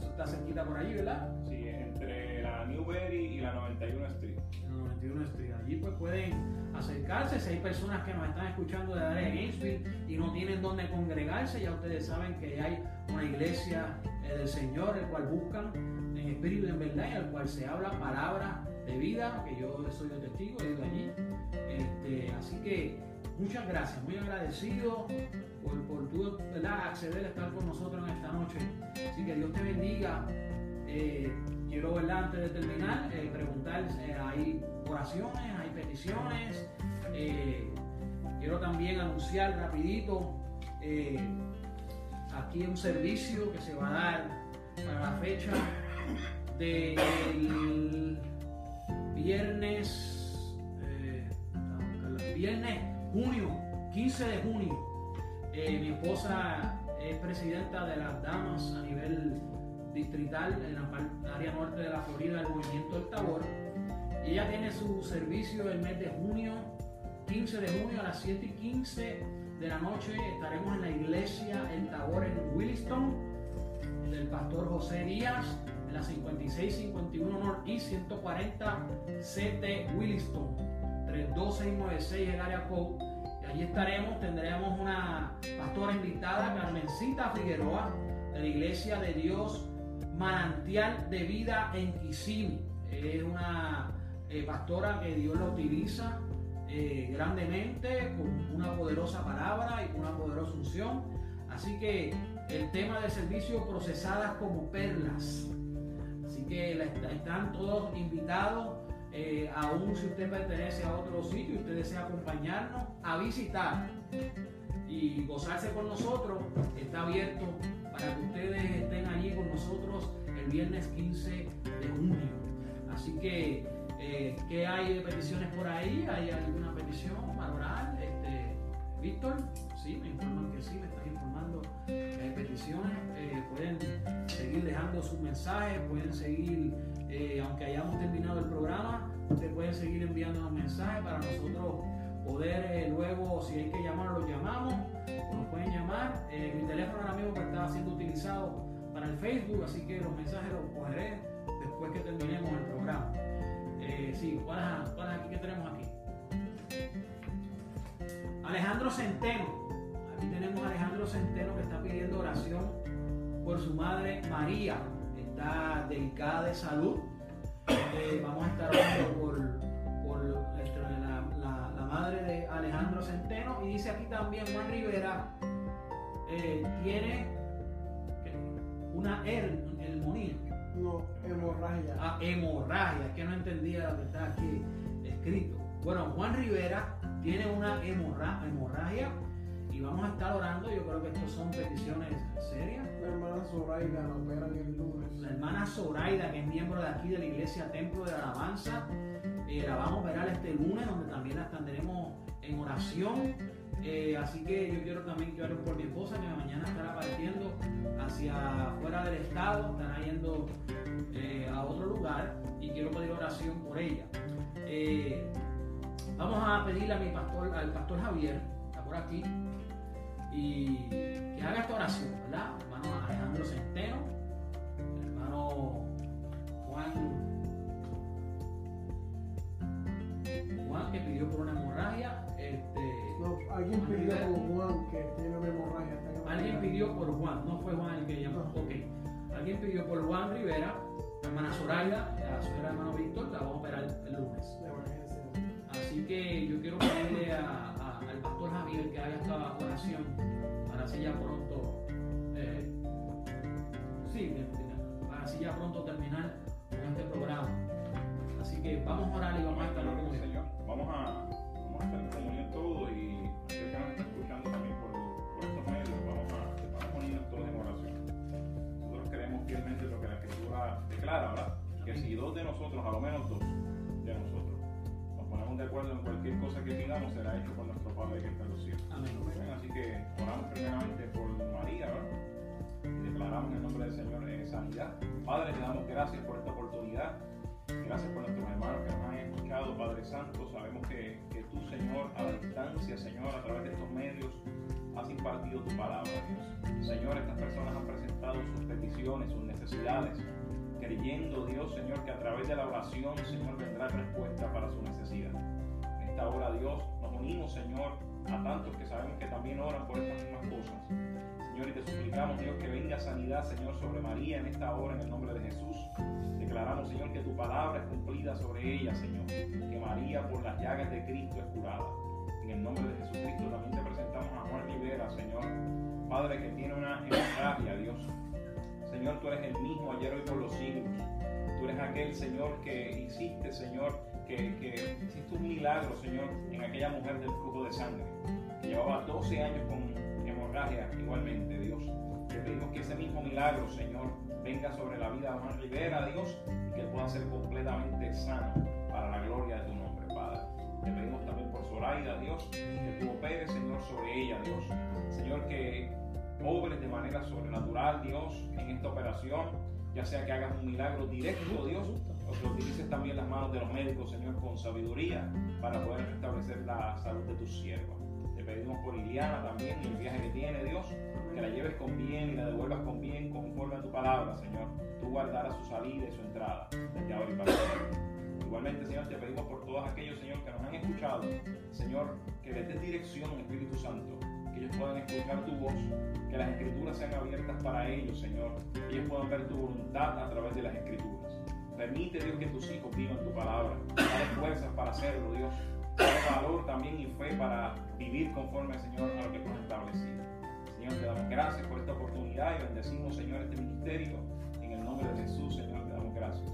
eso está cerquita por allí, ¿verdad? Sí, entre la Newberry y la 91 Street. La 91 Street, allí pues pueden acercarse, si hay personas que nos están escuchando de área de Gainesville y no tienen dónde congregarse, ya ustedes saben que hay una iglesia eh, del Señor, el cual buscan en espíritu y en verdad, y al cual se habla palabra vida, que yo soy el testigo, ido allí. Este, así que muchas gracias, muy agradecido por, tu acceder a estar con nosotros en esta noche. Así que Dios te bendiga. Eh, quiero, ¿verdad? antes de terminar, eh, preguntar, eh, hay oraciones, hay peticiones. quiero también anunciar rapidito aquí un servicio que se va a dar para la fecha del viernes, eh, viernes, junio, 15 de junio. Eh, mi esposa es presidenta de las damas a nivel distrital en la área norte de la Florida del movimiento del Tabor. Ella tiene su servicio el mes de junio, 15 de junio a las 7 y 15 de la noche. Estaremos en la iglesia El Tabor en Williston, del pastor José Díaz la 5651 North y 140 CT Williston, 32696 el área code. Y allí estaremos, tendremos una pastora invitada, Carmencita Figueroa, de la Iglesia de Dios Manantial de Vida en Kissimmee. Es una eh, pastora que Dios la utiliza eh, grandemente, con una poderosa palabra y una poderosa unción. Así que el tema del servicio procesadas como perlas que están todos invitados, eh, aún si usted pertenece a otro sitio y usted desea acompañarnos a visitar y gozarse con nosotros, está abierto para que ustedes estén allí con nosotros el viernes 15 de junio. Así que, eh, ¿qué hay de peticiones por ahí? ¿Hay alguna petición para Este, Víctor, sí, me informan que sí, hay peticiones. Eh, pueden seguir dejando sus mensajes, pueden seguir, eh, aunque hayamos terminado el programa, ustedes pueden seguir enviando mensajes para nosotros poder eh, luego, si hay que llamar, los llamamos, nos pueden llamar. Eh, mi teléfono ahora mismo está siendo utilizado para el Facebook, así que los mensajes los cogeré después que terminemos el programa. sí, ¿cuáles, ¿cuáles aquí que tenemos aquí? Alejandro Centeno. Aquí tenemos a Alejandro Centeno por su madre María. Está delicada de salud. Eh, vamos a estar hablando por, la, madre de Alejandro Centeno. Y dice aquí también Juan Rivera eh, tiene una hermonía. No, hemorragia. Ah, hemorragia, es que no entendía lo que está aquí escrito. Bueno, Juan Rivera tiene una hemorragia y vamos a estar orando. Yo creo que estas son peticiones serias. La hermana Zoraida la operan el lunes. La hermana Zoraida, que es miembro de aquí de la iglesia Templo de la Alabanza, eh, la vamos a operar este lunes, donde también la tendremos en oración. Eh, así que yo quiero también que oren por mi esposa, que mañana estará partiendo hacia fuera del estado, estará yendo eh, a otro lugar y quiero pedir oración por ella. Vamos a pedirle a mi pastor, al pastor Javier, está por aquí, y que haga esta oración, ¿verdad? Hermano Alejandro Centeno, hermano Juan, Juan que pidió por una hemorragia, este, No, alguien pidió por Juan que tiene una hemorragia. Alguien pidió por Juan, no fue Juan el que llamó. No. Ok. Alguien pidió por Juan Rivera, la hermana Zoraida, la suegra hermano Víctor, la vamos a operar el lunes. Así que yo quiero pedirle a- pastor Javier que haga esta oración para así ya pronto, eh, sí, para así ya pronto terminar con este programa. Así que vamos a orar y vamos a estar con Señor. Vamos a, vamos a estar en comunión todos y aquel que nos está escuchando también por, por estos medios, vamos a, vamos a unirnos todos en oración. Nosotros creemos fielmente lo que la Escritura declara, ¿verdad? Que si dos de nosotros, a lo menos dos de nosotros, de acuerdo en cualquier cosa que pidamos, será hecho por nuestro Padre que está en los cielos. Amén. Así que oramos primeramente por María, ¿verdad? Y declaramos en el nombre del Señor eh, sanidad. Padre, te damos gracias por esta oportunidad. Gracias por nuestros hermanos que nos han escuchado, Padre Santo. Sabemos que, que tú, Señor, a la distancia, Señor, a través de estos medios, has impartido tu palabra, Dios. Señor, estas personas han presentado sus peticiones, sus necesidades, creyendo, Dios, Señor, que a través de la oración, Señor, vendrá respuesta para su necesidad. En esta hora, Dios, nos unimos, Señor, a tantos que sabemos que también oran por estas mismas cosas. Señor, y te suplicamos, Dios, que venga sanidad, Señor, sobre María en esta hora, en el nombre de Jesús. Declaramos, Señor, que tu palabra es cumplida sobre ella, Señor. Que María, por las llagas de Cristo, es curada. En el nombre de Jesucristo también te presentamos a Juan Rivera, Señor. Padre, que tiene una hemorragia, Dios. Señor, tú eres el mismo ayer, hoy, por los siglos. Tú eres aquel, Señor, que hiciste, Señor, que, que hiciste un milagro, Señor, en aquella mujer del flujo de sangre. Que llevaba 12 años con hemorragia igualmente, Dios. Te pedimos que ese mismo milagro, Señor, venga sobre la vida de Juan Rivera, Dios, y que pueda ser completamente sano para la gloria de tu nombre, Padre. Te pedimos también por Zoraida, Dios, que tú operes, Señor, sobre ella, Dios. Señor, que obres de manera sobrenatural, Dios, en esta operación, ya sea que hagas un milagro directo, Dios, o que utilices también las manos de los médicos, Señor, con sabiduría para poder restablecer la salud de tus siervos. Te pedimos por Iliana también y el viaje que tiene, Dios, que la lleves con bien y la devuelvas con bien conforme a tu palabra, Señor. Tú guardarás su salida y su entrada desde ahora y para siempre. Igualmente, Señor, te pedimos por todos aquellos, Señor, que nos han escuchado, Señor, que les des dirección, Espíritu Santo, ellos puedan escuchar tu voz, que las escrituras sean abiertas para ellos, Señor, que ellos puedan ver tu voluntad a través de las escrituras. Permite, Dios, que tus hijos vivan tu palabra. Dale fuerzas para hacerlo, Dios. Dale valor también y fe para vivir conforme, Señor, a lo que tú has establecido. Señor, te damos gracias por esta oportunidad y bendecimos, Señor, este ministerio. En el nombre de Jesús, Señor, te damos gracias.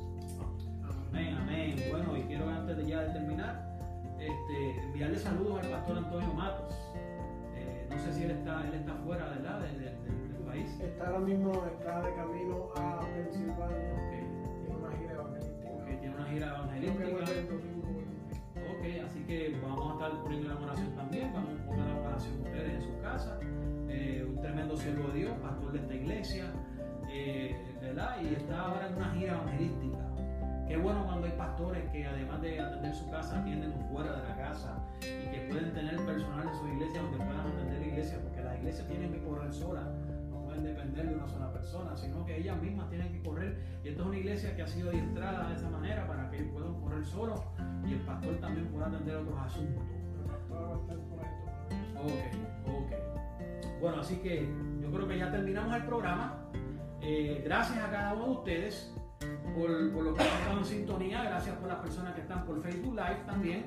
Amén, amén. Bueno, y quiero antes de ya terminar, este, enviarle saludos al pastor Antonio Matos. No sé si él está, él está fuera ¿verdad? Del, del- del- del país. Está ahora mismo está de camino a Pensilvania en una gira evangelística. ok, tiene una gira evangelística. Ok, así que vamos a estar poniendo la oración también. Vamos a poner la oración ustedes en su casa. Eh, un tremendo siervo de Dios, pastor de esta iglesia, eh, ¿verdad? Y está ahora en una gira evangelística. Qué bueno cuando hay pastores que además de atender su casa, atienden fuera de la casa y que pueden tener personal en su iglesia donde puedan atender porque las iglesias tienen que correr solas, no pueden depender de una sola persona, sino que ellas mismas tienen que correr. Y esta es una iglesia que ha sido adiestrada de esa manera para que puedan correr solos y el pastor también pueda atender otros asuntos. Ok, ok. Bueno, así que yo creo que ya terminamos el programa. Eh, gracias a cada uno de ustedes por, por lo que han estado en sintonía. Gracias por las personas que están por Facebook Live también.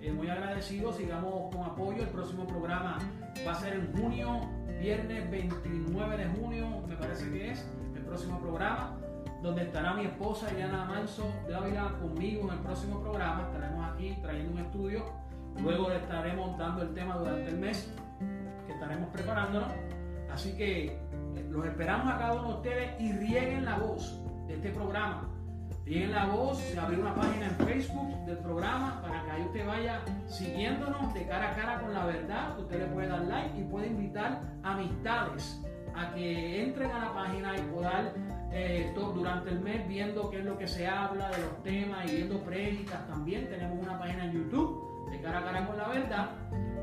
Eh, muy agradecido. Sigamos con apoyo. El próximo programa va a ser en junio, viernes 29 de junio, me parece que es el próximo programa. Donde estará mi esposa Eliana Manso de Ávila conmigo en el próximo programa. Estaremos aquí trayendo un estudio. Luego le estaremos dando el tema durante el mes que estaremos preparándonos. Así que eh, los esperamos a cada uno de ustedes y rieguen la voz de este programa Tienen la voz, se abrió una página en Facebook del programa para que ahí usted vaya siguiéndonos de cara a cara con la verdad. Usted le puede dar like y puede invitar amistades a que entren a la página y puedan eh, durante el mes viendo qué es lo que se habla de los temas y viendo prédicas también. Tenemos una página en YouTube de cara a cara con la verdad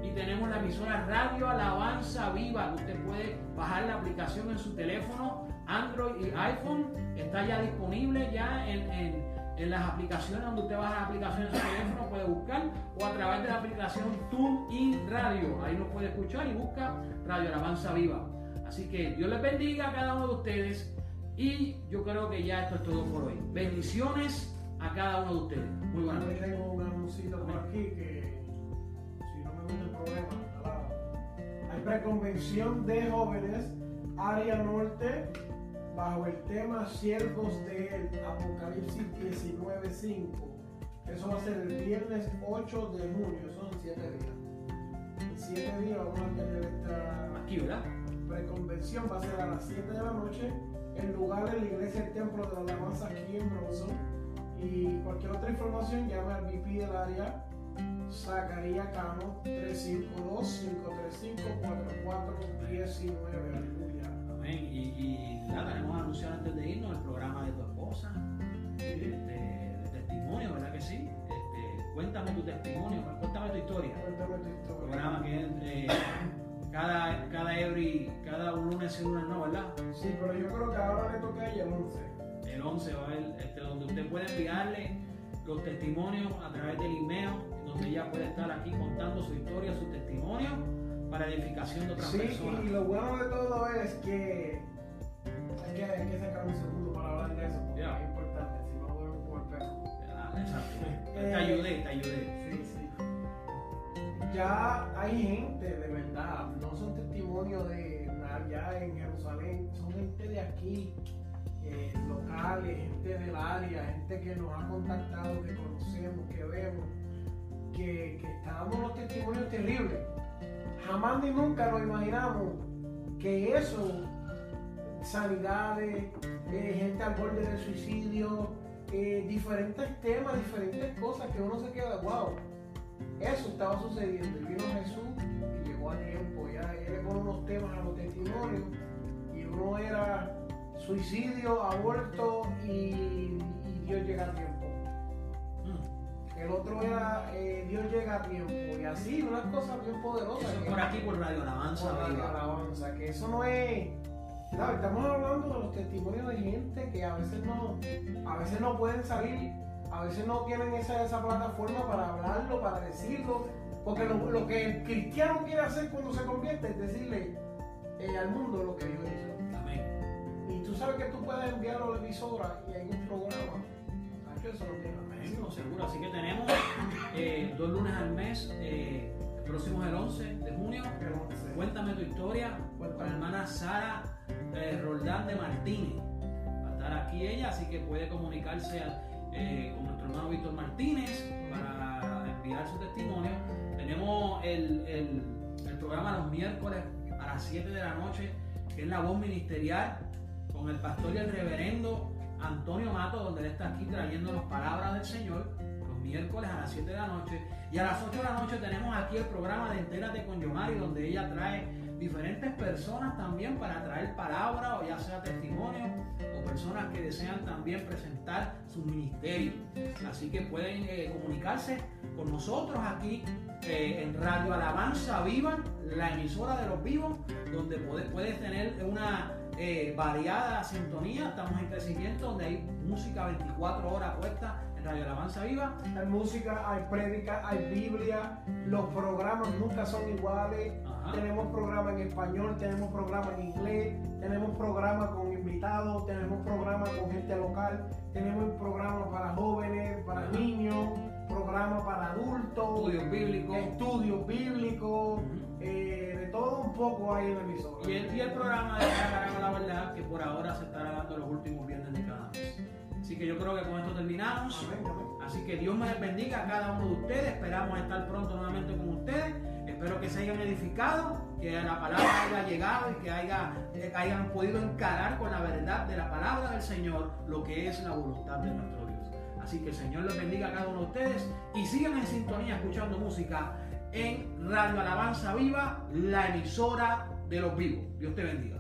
y tenemos la emisora Radio Alabanza Viva. Usted puede bajar la aplicación en su teléfono, Android y iPhone. Está ya disponible ya en, en, en las aplicaciones donde usted baja la aplicación en su teléfono, puede buscar o a través de la aplicación TuneIn Radio. Ahí nos puede escuchar y busca Radio Alabanza Viva. Así que Dios les bendiga a cada uno de ustedes y yo creo que ya esto es todo por hoy. Bendiciones a cada uno de ustedes. Muy buenas noches. tengo un anuncito por aquí que, si no me gusta el problema, hay preconvención de jóvenes, área norte, bajo el tema Siervos de Apocalipsis 19.5. Eso va a ser el viernes 8 de junio, son 7 días. En 7 días vamos a tener esta Aquí, ¿verdad? preconvención va a ser a las 7 de la noche. El lugar es la iglesia El Templo de la Alabanza aquí en Bronson. Y cualquier otra información llame al VP del área, Zacarías Cano, 352-535-4419. Amén. Y, y ya tenemos anunciado antes de irnos el programa de tu esposa, este, de testimonio, ¿verdad que sí? Este, cuéntame tu testimonio, cuéntame tu historia. Cuéntame tu historia. programa que eh, cada, cada every, cada lunes y lunes no, ¿verdad? Sí, pero yo creo que ahora le toca a ella el 11. El 11 va a haber este, donde usted puede enviarle los testimonios a través del email, donde ella puede estar aquí contando su historia, su testimonio, para edificación de otras Sí, personas. y lo bueno de todo es que hay que, hay que sacar un segundo para hablar de eso, porque es importante, si no duermo por el perro. Ah, Exacto. Te ayudé, te ayudé. Sí, sí. Ya hay gente de verdad, no son testimonios de allá en Jerusalén, son gente de aquí, eh, locales, gente del área, gente que nos ha contactado, que conocemos, que vemos, que, que está dando unos testimonios terribles. Jamás ni nunca nos imaginamos que eso, sanidades, eh, gente al borde del suicidio, eh, diferentes temas, diferentes cosas que uno se queda, wow, eso estaba sucediendo. Y vino Jesús y llegó a tiempo, ya le pone unos temas a los testimonios y uno era suicidio, aborto y, y Dios llega a tiempo. El otro era eh, Dios llega a tiempo y así, unas cosas bien poderosas. Eso es por aquí, por Radio Alabanza. por Viva. alabanza, que eso no es. ¿sabes? Estamos hablando de los testimonios de gente que a veces no, a veces no pueden salir, a veces no tienen esa, esa plataforma para hablarlo, para decirlo, porque lo, lo que el cristiano quiere hacer cuando se convierte es decirle eh, al mundo lo que Dios hizo. Amén. Y tú sabes que tú puedes enviarlo a la emisora y hay un programa. Nacho, eso no tiene No, seguro. Así que tenemos eh, dos lunes al mes. eh, el próximo es el 11 de junio. Cuéntame tu historia con la hermana Sara eh, Roldán de Martínez. Va a estar aquí ella, así que puede comunicarse eh, con nuestro hermano Víctor Martínez para enviar su testimonio. Tenemos el, el- el programa los miércoles a las 7 de la noche, que es la voz ministerial, con el pastor y el reverendo Antonio Mato, donde él está aquí trayéndonos palabras del Señor los miércoles a las 7 de la noche. Y a las 8 de la noche tenemos aquí el programa de Entérate con Yomari, donde ella trae diferentes personas también para traer palabra o ya sea testimonio o personas que desean también presentar su ministerio. Así que pueden eh, comunicarse con nosotros aquí eh, en Radio Alabanza Viva, la emisora de los vivos, donde puede- puedes tener una eh, variada sintonía. Estamos en crecimiento, donde hay música 24 horas puesta en Radio Alabanza Viva. Hay música, hay prédica, hay Biblia, los programas nunca son iguales. Ajá. Tenemos programas en español, tenemos programas en inglés, tenemos programas con invitados, tenemos programas con gente local, tenemos programas para jóvenes, para Ajá. niños, programas para adultos, Estudios bíblicos. estudios bíblicos, Ujú. Eh, de todo un poco hay en la emisora. Y el, y el programa de Cara a Cara con la verdad, que por ahora se está grabando los últimos viernes de cada mes. Así que yo creo que con esto terminamos. Amén, amén. Así que Dios me les bendiga a cada uno de ustedes. Esperamos estar pronto nuevamente con ustedes. Espero que se hayan edificado, que la palabra haya llegado y que haya, eh, hayan podido encarar con la verdad de la palabra del Señor lo que es la voluntad de nuestro Dios. Así que el Señor les bendiga a cada uno de ustedes y sigan en sintonía escuchando música en Radio Alabanza Viva, la emisora de los vivos. Dios te bendiga.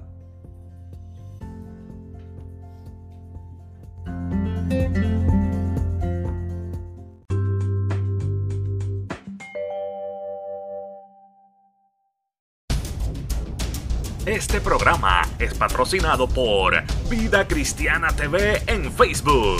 Este programa es patrocinado por Vida Cristiana TV en Facebook.